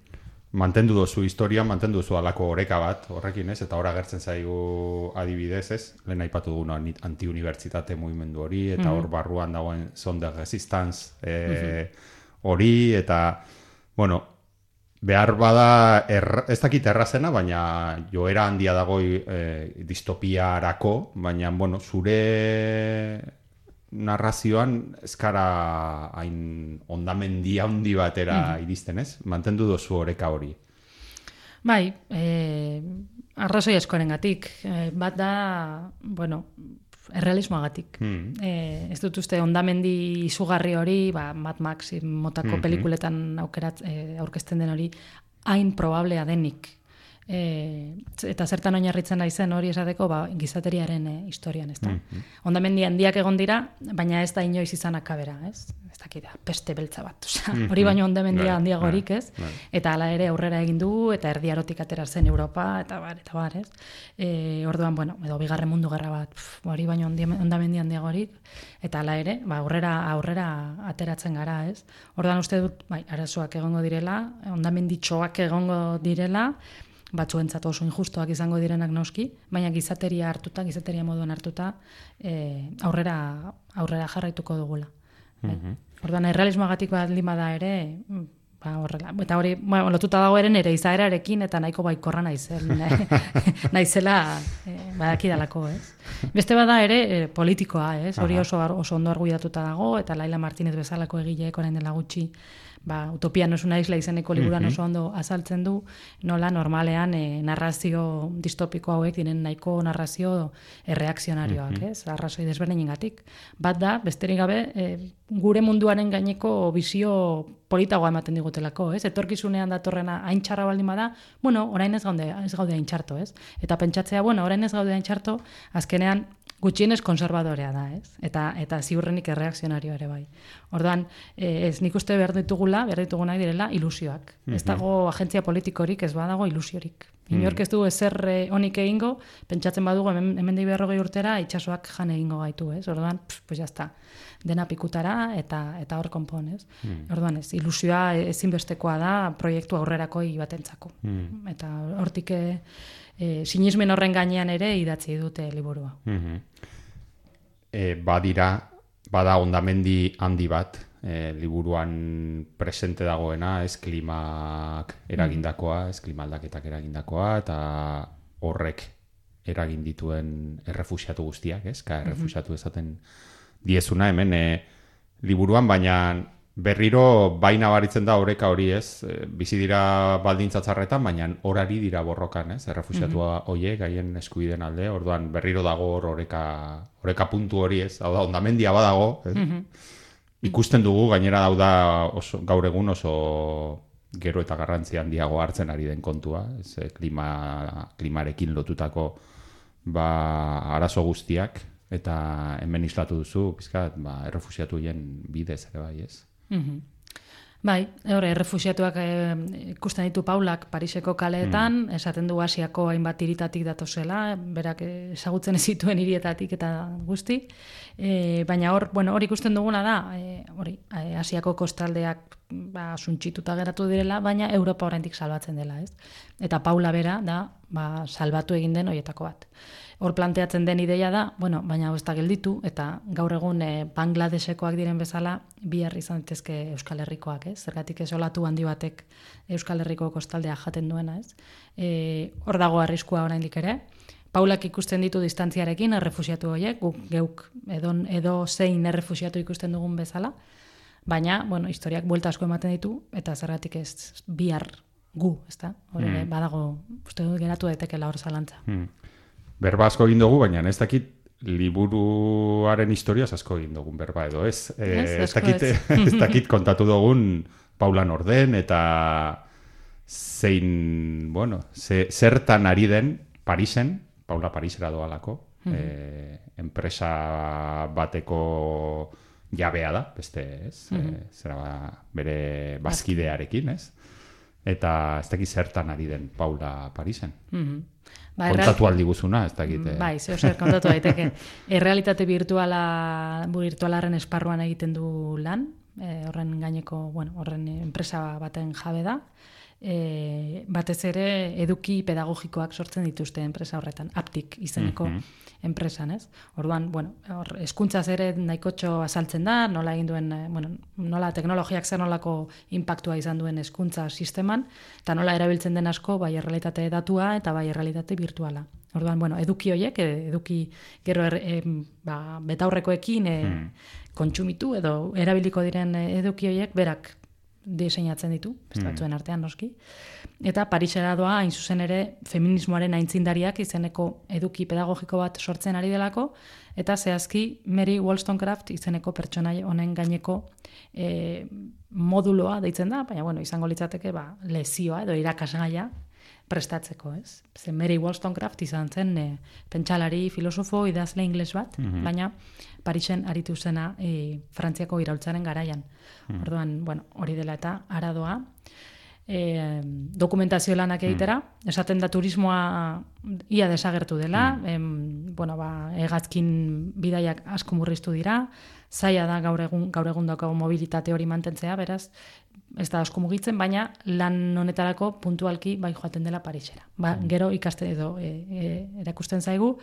Mantendu dozu historia, mantendu dozu alako oreka bat, horrekin ez, eta ora gertzen zaigu adibidez ez, lehen aipatu dugu antiunibertsitate mugimendu hori, eta hmm. hor barruan dagoen sonde resistance e, hori, eta, bueno, behar bada er, ez dakit errazena, baina joera handia dago e, distopiarako, baina bueno, zure narrazioan ezkara hain ondamendia handi batera mm iristen, ez? Mantendu dozu oreka hori. Bai, e, arrazoi eskoren gatik. E, bat da, bueno, errealismoagatik. Hmm. E, ez dut uste ondamendi izugarri hori, ba, Mad Max motako hmm. pelikuletan aukerat, e, aurkezten den hori, hain probablea denik e, eta zertan oinarritzen naizen hori esateko ba, gizateriaren e, historian, ez da. Mm -hmm. Ondamendi handiak egon dira, baina ez da inoiz izan akabera, ez? Ez dakida, peste beltza bat, osea, mm -hmm. hori baino ondamendia right, handiagorik, ez? Eta hala ere aurrera egin du, eta erdiarotik atera zen Europa, eta bar, eta bar, ez? E, orduan, bueno, edo bigarren mundu gerra bat, hori baino ondamendi handiagorik, eta hala ere, ba, aurrera, aurrera ateratzen gara, ez? Orduan uste dut, bai, arazoak egongo direla, ondamenditxoak egongo direla, batzuentzat oso injustoak izango direnak noski, baina gizateria hartuta, gizateria moduan hartuta, e, aurrera aurrera jarraituko dugula. Mm -hmm. Orduan, errealismoagatik bat lima da ere, ba, horrela. Eta hori, ba, lotuta dago eren ere izaerarekin, eta nahiko baikorra naizel, naizela e, badakidalako, ez? Beste bada ere e, politikoa, ez? Hori oso, oso ondo arguidatuta dago, eta Laila Martinez bezalako egileek orain dela gutxi, ba, utopia nosuna isla izeneko liburuan oso ondo azaltzen du, nola normalean e, narrazio distopiko hauek diren nahiko narrazio erreakzionarioak, ez? Arrazoi desberdinengatik. Bat da, besterik gabe, e, gure munduaren gaineko bizio politagoa ematen digutelako, ez? Etorkizunean datorrena hain txarra baldin bada, bueno, orain ez gaude, ez gaude hain txarto, ez? Eta pentsatzea, bueno, orain ez gaude hain txarto, azkenean gutxienez konservadorea da, ez? Eta eta ziurrenik erreakzionario ere bai. Orduan, eh, ez nik uste behar ditugula, behar ditugunak direla ilusioak. Ez dago agentzia politikorik, ez badago ilusiorik. Inork ez du ezer eh, onik egingo, pentsatzen badugu hemen hemen berrogei urtera itsasoak jan egingo gaitu, ez? Orduan, pf, pues ya está. Dena pikutara eta eta hor konpon, ez? Orduan, ez, ilusioa ezinbestekoa da proiektu aurrerakoi batentzako. Eta hortik eh, sinismen horren gainean ere idatzi dute liburua. Mhm. E, badira, bada ondamendi handi bat, e, liburuan presente dagoena, ez klimak eragindakoa, ez klima aldaketak eragindakoa, eta horrek eragin dituen errefusiatu guztiak, ez? Ka errefusiatu esaten diezuna hemen e, liburuan, baina berriro baina baritzen da oreka hori ez, e, bizi dira baldintzatzarretan, baina orari dira borrokan, ez, errefusiatua hoiek gaien eskubideen alde, orduan berriro dago hor oreka, oreka puntu hori ez, hau da, ondamendia badago, ez? ikusten dugu, gainera hau da oso, gaur egun oso gero eta garrantzi handiago hartzen ari den kontua, ez, e, klima, klimarekin lotutako ba, arazo guztiak, eta hemen islatu duzu, pizkat, ba, errefusiatu bidez ere bai, ez? Mhm. Bai, hor, errefusiatuak eh, ikusten ditu Paulak Pariseko kaleetan, esaten du Asiako hainbat hiritatik datozela, berak ezagutzen ez zituen hirietatik eta guzti. E, baina hor, bueno, hor ikusten duguna da, e, hori, Asiako kostaldeak ba, suntxituta geratu direla, baina Europa oraindik salbatzen dela, ez? Eta Paula bera da, ba, salbatu egin den hoietako bat. Hor planteatzen den ideia da, bueno, baina ez da gelditu, eta gaur egun e, Bangladesekoak diren bezala, bihar izan daitezke Euskal Herrikoak, ez? Zergatik ez olatu handi batek Euskal Herriko kostaldea jaten duena, ez? E, hor dago arriskua oraindik ere. Paulak ikusten ditu distantziarekin errefusiatu horiek, guk geuk edo, edo zein errefusiatu ikusten dugun bezala, baina, bueno, historiak buelta asko ematen ditu, eta zergatik ez bihar gu, ezta? Hor ere, badago, uste dut geratu daitekela hor zalantza. Hmm. Berba asko egin dugu, baina ez dakit liburuaren historiaz asko egin dugun berba edo ez. E, Ez, ez, asko dakit, ez. ez dakit kontatu dugun Paula Norden eta zein, bueno, ze, zertan ari den Parisen, Paula Parisera doalako, e, enpresa bateko jabea da, beste ez, e, zera ba, bere bazkidearekin, ez? Eta ez dakit zertan ari den Paula Parisen. Mhm. Ba, erreal- Kontatu aldi guzuna, ez dakit. eh. Bai, zeo zer kontatu daiteke. Errealitate virtuala, virtualaren esparruan egiten du lan, e, horren gaineko, bueno, horren enpresa baten jabe da. E, batez ere eduki pedagogikoak sortzen dituzte enpresa horretan, aptik izeneko enpresan, ez? Orduan, bueno, hor hezkuntzaz ere nahikotxo azaltzen da, nola egin duen, eh, bueno, nola teknologiak zer nolako impactua izan duen hezkuntza sisteman, eta nola erabiltzen den asko bai errealitate datua eta bai errealitate virtuala. Orduan, bueno, eduki hoiek, eh, eduki gero er, em, ba, betaurrekoekin e, kontsumitu edo erabiliko diren eduki hoiek berak diseinatzen ditu, beste batzuen artean noski. Eta Parisera doa, hain zuzen ere, feminismoaren aintzindariak izeneko eduki pedagogiko bat sortzen ari delako, eta zehazki Mary Wollstonecraft izeneko pertsonai honen gaineko e, moduloa deitzen da, baina bueno, izango litzateke ba, lezioa edo irakasgaia prestatzeko, ez? Ze Mary Wollstonecraft izan zen e, pentsalari, filosofo, idazle ingles bat, baina Parisen aritu zena e, Frantziako iraultzaren garaian. Orduan, bueno, hori dela eta aradoa. E, dokumentazio lanak egitera, esaten da turismoa ia desagertu dela, em, bueno, ba, hegazkin bidaiak asko murriztu dira, zaila da gaur egun, gaur egun daukagu mobilitate hori mantentzea, beraz, ez da asko mugitzen, baina lan honetarako puntualki bai joaten dela Parisera. Ba, gero ikaste edo e, e, erakusten zaigu,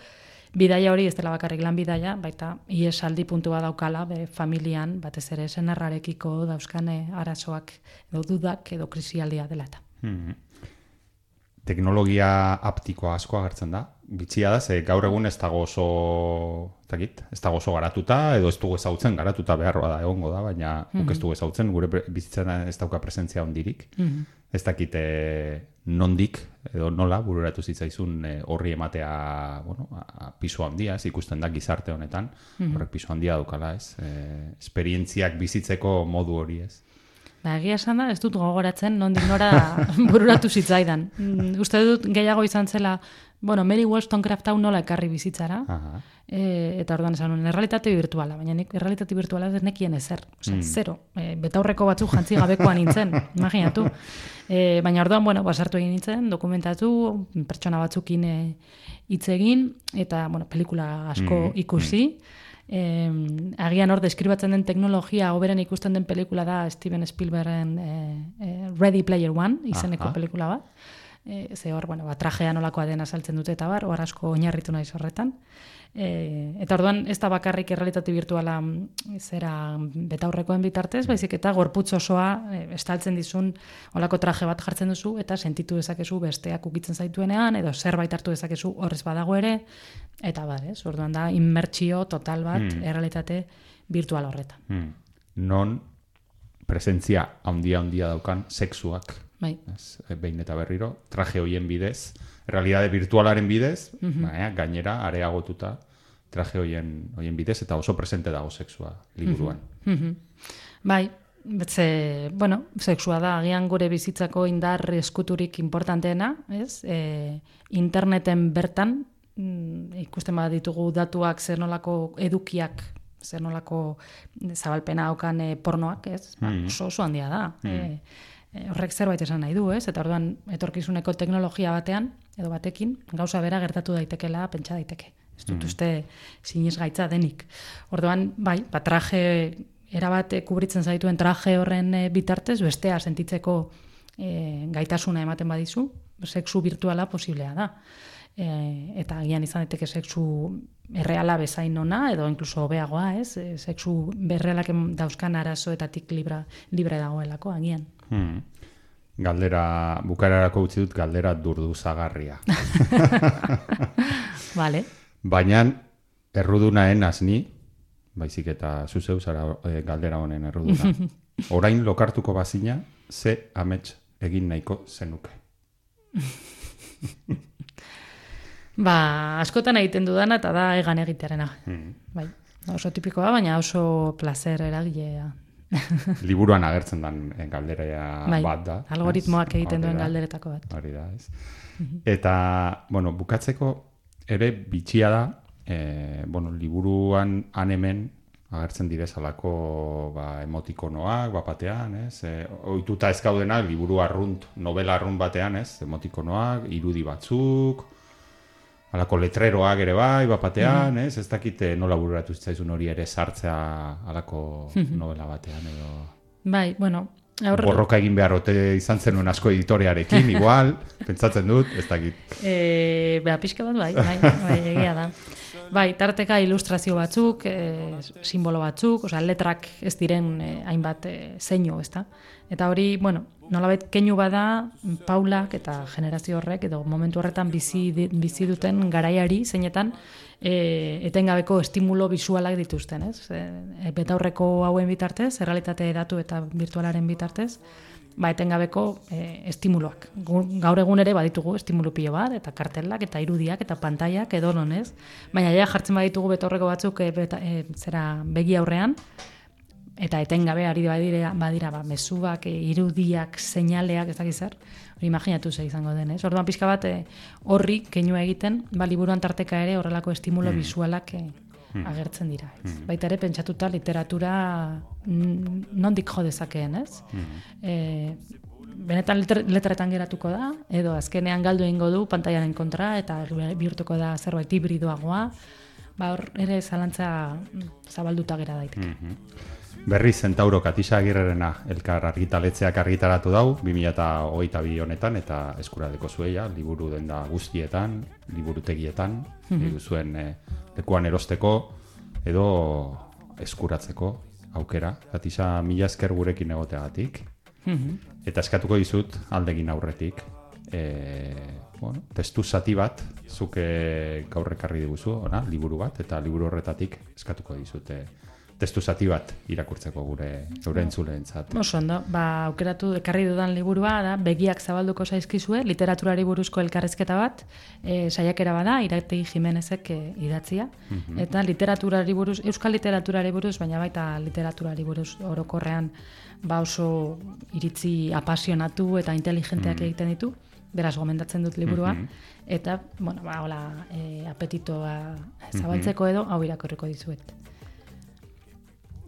bidaia hori ez dela bakarrik lan bidaia, baita iesaldi puntua daukala, be, familian, batez ere senarrarekiko dauzkane arazoak edo dudak edo krisialdia dela eta. Mhm. Teknologia aptikoa asko agertzen da, bitxia da, ze gaur egun ez dago oso, dakit, ez dago oso garatuta, edo ez dugu ezautzen garatuta beharroa da egongo da, baina guk ez dugu ezautzen, gure bizitzan ez dauka presentzia ondirik. Ez dakit eh, nondik, edo nola, bururatu zitzaizun eh, horri ematea, bueno, a, a, pisu handia, ez ikusten da gizarte honetan, horrek pisu handia daukala, ez, eh, esperientziak bizitzeko modu hori, ez. Ba, egia esan da, ez dut gogoratzen, nondik nora bururatu zitzaidan. Mm, uste dut gehiago izan zela, bueno, Mary Wollstonecraft hau nola ekarri bizitzara, e, eta orduan esan nuen, errealitate virtuala, baina nik errealitate virtuala ez nekien ezer, osea, zero. E, betaurreko batzuk jantzi gabekoa nintzen, imaginatu. E, baina orduan, bueno, basartu egin nintzen, dokumentatu, pertsona batzukin e, hitz egin, eta, bueno, pelikula asko ikusi, Eh, agian hor deskribatzen den teknologia hoberen ikusten den pelikula da Steven Spielbergen eh, eh, Ready Player One izeneko Aha. pelikula bat. E, ze hor, bueno, ba, trajea nolakoa den azaltzen dute eta bar, hor asko oinarritu naiz horretan. E, eta orduan ez da bakarrik errealitate virtuala mm, zera betaurrekoen bitartez, baizik eta gorputz osoa e, estaltzen dizun olako traje bat jartzen duzu eta sentitu dezakezu besteak ukitzen zaituenean edo zerbait hartu dezakezu horrez badago ere eta bar, ez? Orduan da inmertsio total bat errealitate virtual horretan. Hmm. Non presentzia handia handia daukan sexuak Bai. ez, e, behin eta berriro, traje hoien bidez, realitate virtualaren bidez, baina gainera areagotuta traje hoien, hoien bidez, eta oso presente dago sexua liburuan. Bai, Ze, bueno, sexua da, agian gure bizitzako indar eskuturik importanteena, ez? E, interneten bertan, mm, ikusten bada ditugu datuak zer nolako edukiak, zer nolako zabalpena haukan e, pornoak, ez? Ba, oso oso handia da. E, e, horrek zerbait esan nahi du, ez? Eta orduan etorkizuneko teknologia batean, edo batekin, gauza bera gertatu daitekela pentsa daiteke. Ez dut uste sinisgaitza denik. Orduan, bai, ba, traje erabat eh, kubritzen zaituen traje horren eh, bitartez, bestea sentitzeko eh, gaitasuna ematen badizu, sexu virtuala posiblea da. E, eta agian izan daiteke sexu erreala bezain ona, edo inkluso hobeagoa, ez? E, sexu berrealak dauzkan arazoetatik libra, libre dagoelako, agian. Hmm. Galdera, bukararako utzi dut galdera durduzagarria. Vale. Baina errudunaen asni, baizik eta zuzeu zara eh, galdera honen erruduna. Orain lokartuko bazina, ze amets egin nahiko zenuke. Ba, askotan egiten dudana eta da egan egitearena. Bai. Oso tipikoa, baina oso placer eragilea. Liburuan agertzen den eh, galdera Bai, bat da. algoritmoak ez? egiten duen galderetako bat. Hori da, ez? Eta, bueno, bukatzeko ere bitxia da, e, bueno, liburuan han hemen agertzen direzalako ba, emotikonoak, bapatean, ez? E, oituta ez gaudenak, liburu arrunt, novela arrunt batean, ez? Emotikonoak, irudi batzuk, alako letreroak ere bai, bapatean, ez? Ez dakite nola bururatu zitzaizun hori ere sartzea alako novela batean, edo... Bai, bueno, aur, Borroka egin behar ote izan zenuen asko editorearekin, igual, pentsatzen dut, ez dakit. E, beha, pixka bat bai, bai, bai, egia da. Bai, tarteka ilustrazio batzuk, e, simbolo batzuk, osea, letrak ez diren e, hainbat e, zeinu, ezta? Eta hori, bueno, nolabait keinu bada Paulak eta generazio horrek edo momentu horretan bizi, bizi duten garaiari zeinetan e, etengabeko estimulo bisualak dituzten, ez? E, betaurreko hauen bitartez, errealitate datu eta virtualaren bitartez, ba, etengabeko e, estimuloak. Gaur egun ere baditugu estimulu pilo bat, eta kartelak, eta irudiak, eta pantaiak, edo ez. Baina ja jartzen baditugu betaurreko batzuk e, beta, e, zera begi aurrean, eta etengabe ari badira, badira ba, mezuak, irudiak, seinaleak, ez dakiz zer, hori imaginatu ze izango den, ez? Orduan pixka bat e, horri keinua egiten, ba, liburuan tarteka ere horrelako estimulo bisualak e, agertzen dira. Ez? Baita ere pentsatuta literatura mm, nondik jo dezakeen, ez? E, benetan letretan geratuko da, edo azkenean galdu egingo du pantaiaren kontra, eta bihurtuko da zerbait hibridoagoa, ba hor ere zalantza mm, zabalduta gera daiteke. Berri Zentauro Katisa Agirrerena elkar argitaletzeak argitaratu dau 2022 honetan eta eskuradeko zueia liburu denda guztietan, liburutegietan, mm zuen eh, lekuan erosteko edo eskuratzeko aukera. Katisa mila esker gurekin egoteagatik. Mhm. Eta eskatuko dizut aldegin aurretik e, bueno, testu zati bat, zuke gaur ekarri diguzu, ona, liburu bat, eta liburu horretatik eskatuko dizute testu zati bat irakurtzeko gure gure entzuleentzat. Oso ondo, ba, aukeratu ekarri dudan liburua da begiak zabalduko zaizkizue, literaturari buruzko elkarrezketa bat, e, saiakera bada, Irati Jimenezek e, idatzia, mhm. eta literaturari buruz, euskal literaturari buruz, baina baita literaturari buruz orokorrean ba oso iritzi apasionatu eta inteligenteak mm egiten ditu, beraz gomendatzen dut liburua, mhm. eta, bueno, ba, hola, e, apetitoa zabaltzeko edo, hau irakorriko dizuet.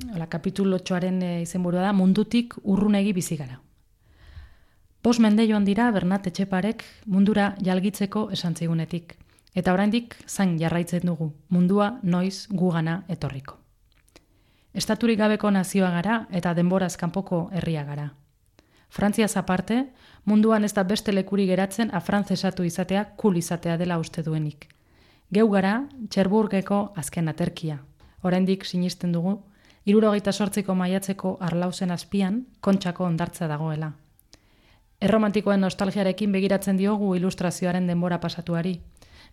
Ola, kapitulo txoaren e, izenburua da, mundutik urrunegi bizi gara. Bos mende joan dira Bernat Etxeparek mundura jalgitzeko esan zigunetik. Eta oraindik zain jarraitzen dugu, mundua noiz gugana etorriko. Estaturik gabeko nazioa gara eta denboraz kanpoko herria gara. Frantzia aparte, munduan ez da beste lekuri geratzen afrantzesatu izatea kul izatea dela uste duenik. Geu gara, Txerburgeko azken aterkia. Oraindik sinisten dugu irurogeita sortziko maiatzeko arlauzen azpian, kontxako ondartza dagoela. Erromantikoen nostalgiarekin begiratzen diogu ilustrazioaren denbora pasatuari.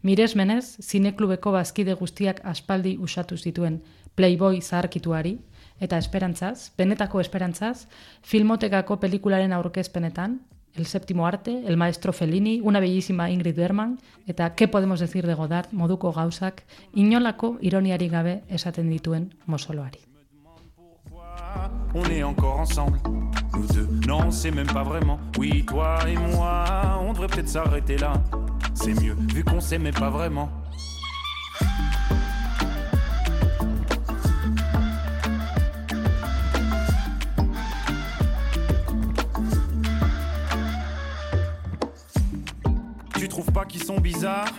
Mires menez, zineklubeko bazkide guztiak aspaldi usatu zituen Playboy zaharkituari, eta esperantzaz, benetako esperantzaz, filmotekako pelikularen aurkezpenetan, El séptimo arte, El maestro Fellini, Una bellísima Ingrid Berman, eta Ke podemos decir de Godard, moduko gauzak, inolako ironiari gabe esaten dituen mosoloari. On est encore ensemble. Nous deux, non, c'est même pas vraiment. Oui, toi et moi, on devrait peut-être s'arrêter là. C'est mieux, vu qu'on s'aimait pas vraiment. Tu trouves pas qu'ils sont bizarres?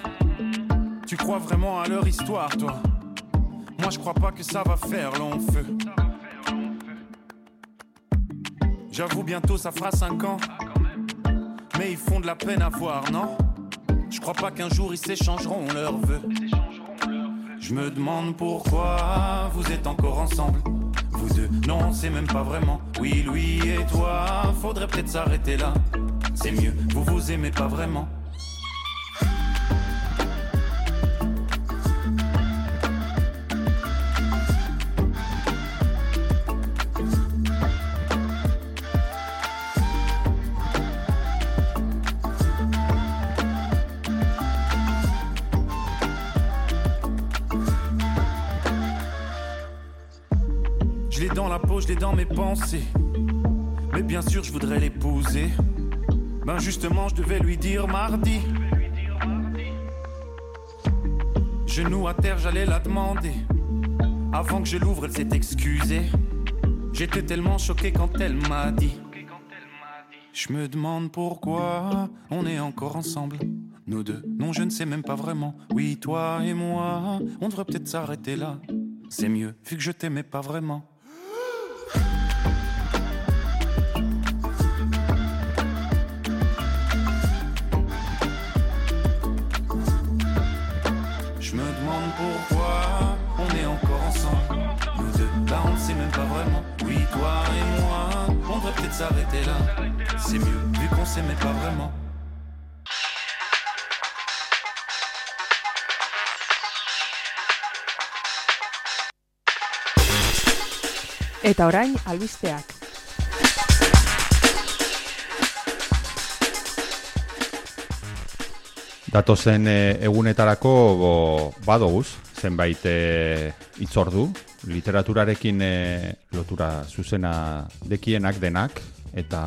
Tu crois vraiment à leur histoire, toi? Moi, je crois pas que ça va faire long feu. J'avoue, bientôt ça fera 5 ans. Mais ils font de la peine à voir, non? Je crois pas qu'un jour ils s'échangeront leurs vœux. Je me demande pourquoi vous êtes encore ensemble. Vous deux, non, c'est même pas vraiment. Oui, lui et toi, faudrait peut-être s'arrêter là. C'est mieux, vous vous aimez pas vraiment. Dans mes pensées. Mais bien sûr, je voudrais l'épouser. Ben justement, je devais lui dire mardi. Genou à terre, j'allais la demander. Avant que je l'ouvre, elle s'est excusée. J'étais tellement choqué quand elle m'a dit. Je me demande pourquoi on est encore ensemble. Nous deux, non, je ne sais même pas vraiment. Oui, toi et moi, on devrait peut-être s'arrêter là. C'est mieux, vu que je t'aimais pas vraiment. S'arrêter là. C'est mieux, vu qu'on s'aimait pas vraiment. Eta orain albisteak. Datozen e, egunetarako bo, badoguz, zenbait e, itzordu, literaturarekin e, lotura zuzena dekienak denak, eta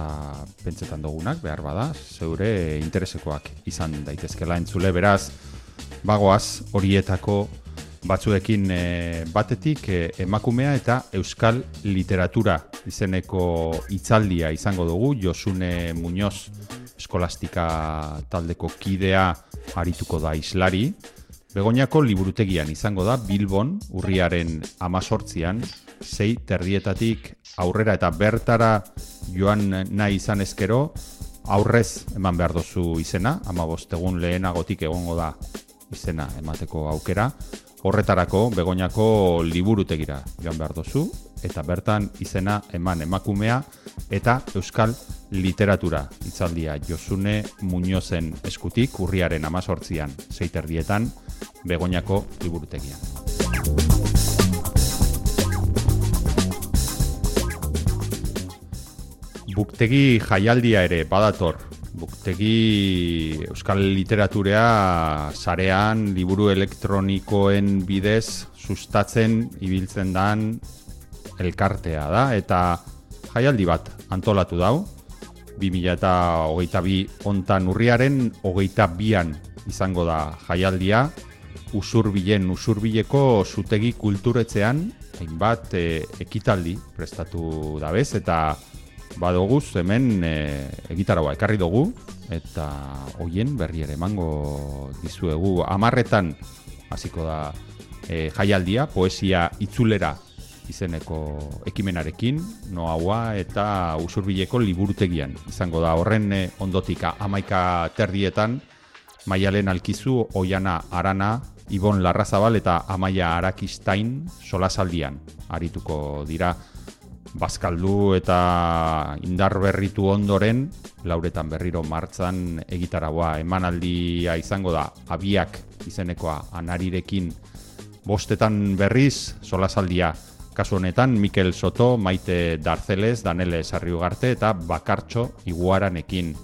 pentsetan dugunak, behar bada, zeure interesekoak izan daitezkela entzule, beraz, bagoaz horietako batzuekin e, batetik emakumea eta euskal literatura izeneko hitzaldia izango dugu, Josune Muñoz eskolastika taldeko kidea arituko da islari. Begoñako liburutegian izango da Bilbon urriaren amazortzian, zei terdietatik aurrera eta bertara joan nahi izan ezkero, aurrez eman behar dozu izena, ama bostegun lehenagotik egongo da izena emateko aukera. Horretarako Begoñako liburutegira joan behar dozu, eta bertan izena eman emakumea eta euskal literatura itzaldia Josune Muñozen eskutik urriaren amazortzian zeiterdietan Begoñako liburutegian. Buktegi jaialdia ere badator. Buktegi euskal literaturea sarean liburu elektronikoen bidez sustatzen ibiltzen dan elkartea da eta jaialdi bat antolatu dau 2022 bi ontan urriaren hogeita bian izango da jaialdia usurbilen usurbileko zutegi kulturetzean hainbat e, ekitaldi prestatu dabez eta badoguz hemen e, egitaragoa ekarri dugu eta hoien berri ere emango dizuegu amarretan hasiko da e, jaialdia poesia itzulera izeneko ekimenarekin, noaua eta usurbileko liburutegian. Izango da horren eh, ondotika amaika terdietan, maialen alkizu, oiana arana, Ibon Larrazabal eta Amaia Arakistain solasaldian arituko dira Bazkaldu eta indar berritu ondoren lauretan berriro martzan egitaragoa emanaldia izango da abiak izenekoa anarirekin bostetan berriz solasaldia kasu honetan Mikel Soto, Maite Darzeles, Danele Sarriugarte eta Bakartxo Iguaranekin.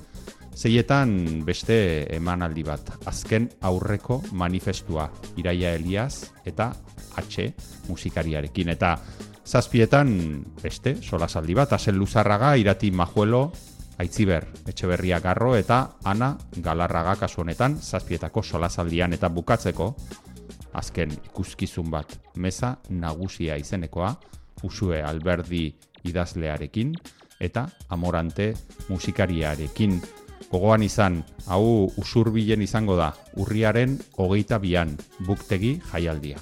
Zeietan beste emanaldi bat, azken aurreko manifestua, Iraia Elias eta H musikariarekin. Eta zazpietan beste solasaldi bat, Asen Luzarraga, Irati Majuelo, Aitziber, Etxeberria Garro eta Ana Galarraga kasu honetan zazpietako solasaldian eta bukatzeko azken ikuskizun bat meza nagusia izenekoa, Usue Alberdi idazlearekin eta Amorante musikariarekin. Gogoan izan, hau usurbilen izango da, urriaren hogeita bian, buktegi jaialdia.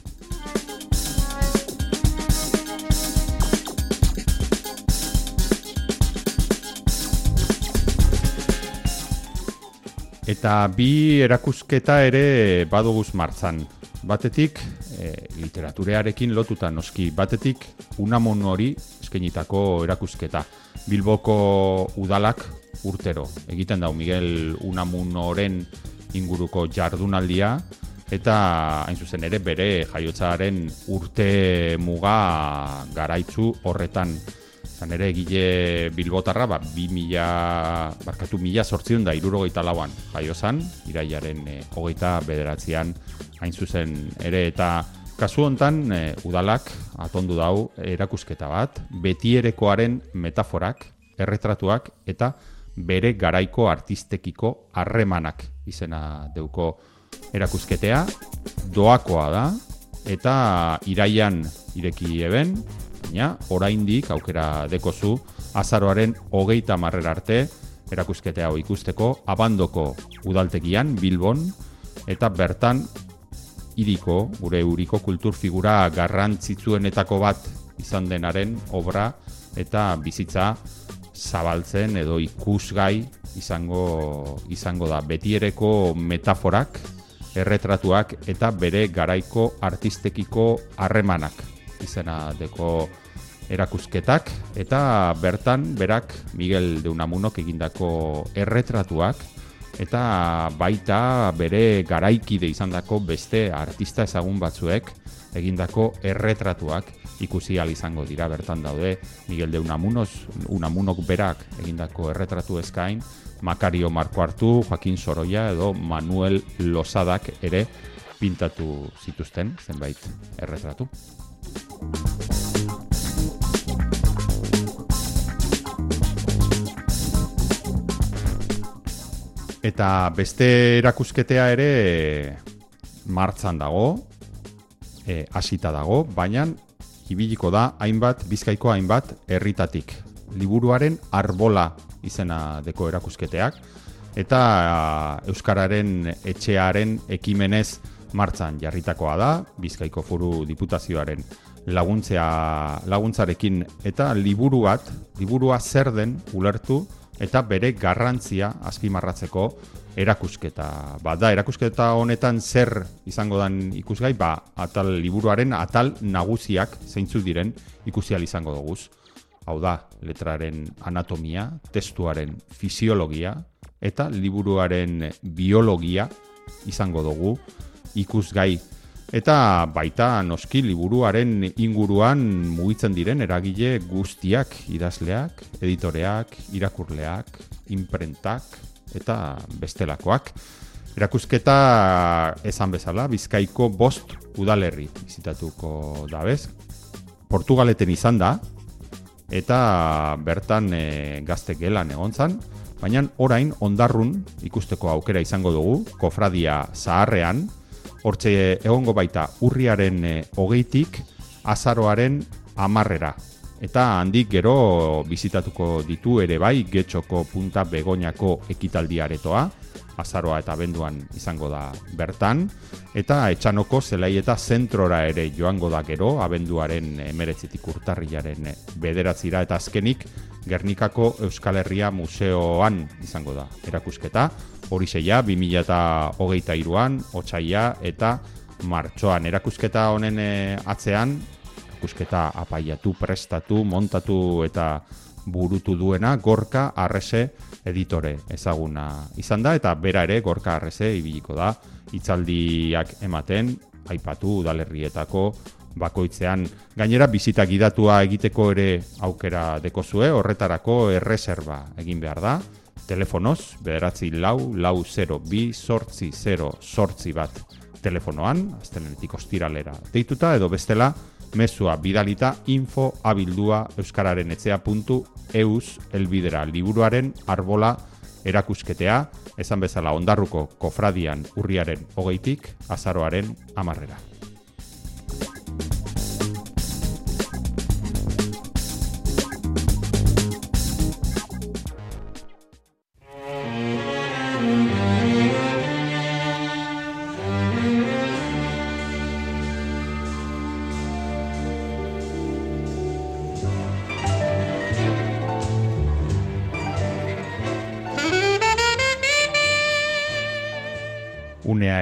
Eta bi erakusketa ere baduguz martzan batetik e, literaturearekin lotuta noski batetik unamon hori eskenitako erakusketa. Bilboko udalak urtero. Egiten dau Miguel Unamunoren inguruko jardunaldia eta hain zuzen ere bere jaiotzaren urte muga garaitzu horretan zan ere egile bilbotarra ba, bi mila barkatu mila sortzion da irurogeita lauan jaiozan iraiaren e, hogeita bederatzean hain zuzen ere. Eta kasu hontan e, udalak atondu dau erakusketa bat betierekoaren metaforak erretratuak eta bere garaiko artistekiko harremanak izena deuko erakusketea. Doakoa da eta iraian ireki eben baina oraindik aukera dekozu azaroaren hogeita marrer arte erakusketea ikusteko abandoko udaltegian Bilbon eta bertan iriko, gure uriko kulturfigura garrantzitsuenetako bat izan denaren obra eta bizitza zabaltzen edo ikusgai izango izango da. Betiereko metaforak, erretratuak eta bere garaiko artistekiko harremanak izena deko erakusketak eta bertan berak Miguel de Unamunok egindako erretratuak eta baita bere garaikide izandako beste artista ezagun batzuek egindako erretratuak ikusi al izango dira bertan daude Miguel de Unamunos, Unamunok berak egindako erretratu eskain, Makario Marko Artu, Joaquin Soroia edo Manuel Losadak ere pintatu zituzten zenbait erretratu. Eta beste erakusketea ere martzan dago, e, hasita dago, baina ibiliko da hainbat, bizkaiko hainbat herritatik. Liburuaren arbola izena deko erakusketeak, eta Euskararen etxearen ekimenez martzan jarritakoa da, bizkaiko furu diputazioaren laguntzea, laguntzarekin, eta liburu bat, liburua zer den ulertu, eta bere garrantzia azpimarratzeko erakusketa. Ba, da, erakusketa honetan zer izango dan ikusgai, ba, atal liburuaren atal nagusiak zeintzu diren ikusial izango duguz. hau da, letraren anatomia, testuaren fisiologia eta liburuaren biologia izango dugu ikusgai eta baita noski liburuaren inguruan mugitzen diren eragile guztiak idazleak, editoreak, irakurleak, imprentak eta bestelakoak. Erakusketa esan bezala, bizkaiko bost udalerri bizitatuko dabez. Portugaleten izan da, eta bertan e, gazte gelan egon zan, baina orain ondarrun ikusteko aukera izango dugu, kofradia zaharrean, hortxe egongo baita urriaren e, hogeitik azaroaren amarrera. Eta handik gero bizitatuko ditu ere bai getxoko punta begoñako ekitaldiaretoa, azaroa eta benduan izango da bertan, eta etxanoko zelai eta zentrora ere joango da gero, abenduaren emeretzitik urtarriaren bederatzira. Eta azkenik, Gernikako Euskal Herria Museoan izango da. Erakusketa, hori zeia, 2000 eta hogeita iruan, otxaia eta martxoan. Erakusketa honen eh, atzean, erakusketa apaiatu, prestatu, montatu eta burutu duena Gorka Arrese editore ezaguna izan da. Eta bera ere Gorka Arrese ibiliko da. Hitzaldiak ematen aipatu udalerrietako bakoitzean. Gainera bizita gidatua egiteko ere aukera dekozue horretarako erreserba egin behar da. Telefonoz bederatzi lau lau 0 bi sortzi 0 sortzi bat telefonoan aztenetik ostiralera deituta edo bestela mesua bidalita info abildua euskararen etzea puntu eus elbidera liburuaren arbola erakusketea, esan bezala ondarruko kofradian urriaren hogeitik, azaroaren amarrera.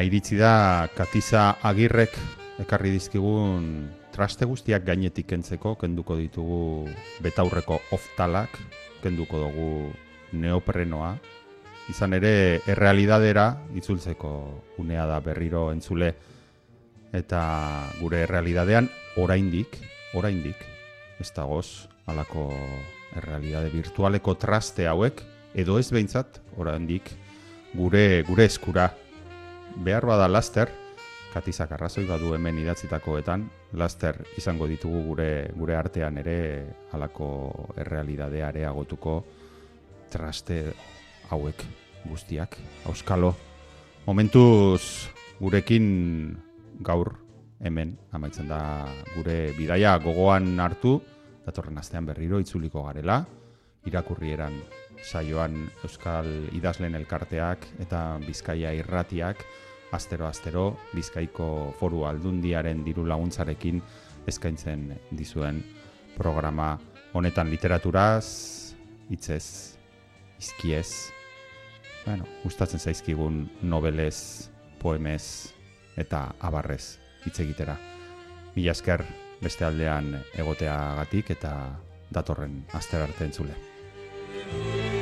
Iritsi da Katiza Agirrek. Ekarri dizkigun traste guztiak gainetik kentzeko kenduko ditugu betaurreko oftalak kenduko dugu neoprenoa. Izan ere errealidadera itzultzeko unea da berriro entzule. Eta gure errealidadean oraindik oraindik ez dagoz alako errealidade virtualeko traste hauek edo ez behintzat oraindik gure gure eskura behar bada laster, katizak arrazoi badu hemen idatzitakoetan, laster izango ditugu gure gure artean ere halako errealidadea areagotuko traste hauek guztiak. Auskalo, momentuz gurekin gaur hemen amaitzen da gure bidaia gogoan hartu, datorren astean berriro itzuliko garela, irakurrieran saioan Euskal Idazlen Elkarteak eta Bizkaia Irratiak astero astero Bizkaiko Foru Aldundiaren diru laguntzarekin eskaintzen dizuen programa honetan literaturaz, hitzez, izkiez, bueno, gustatzen zaizkigun nobelez, poemez eta abarrez hitz egitera. Mila esker beste aldean egoteagatik eta datorren aster arte entzule. Thank you.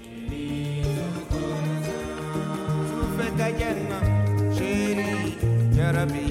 Chérie, Yarabi.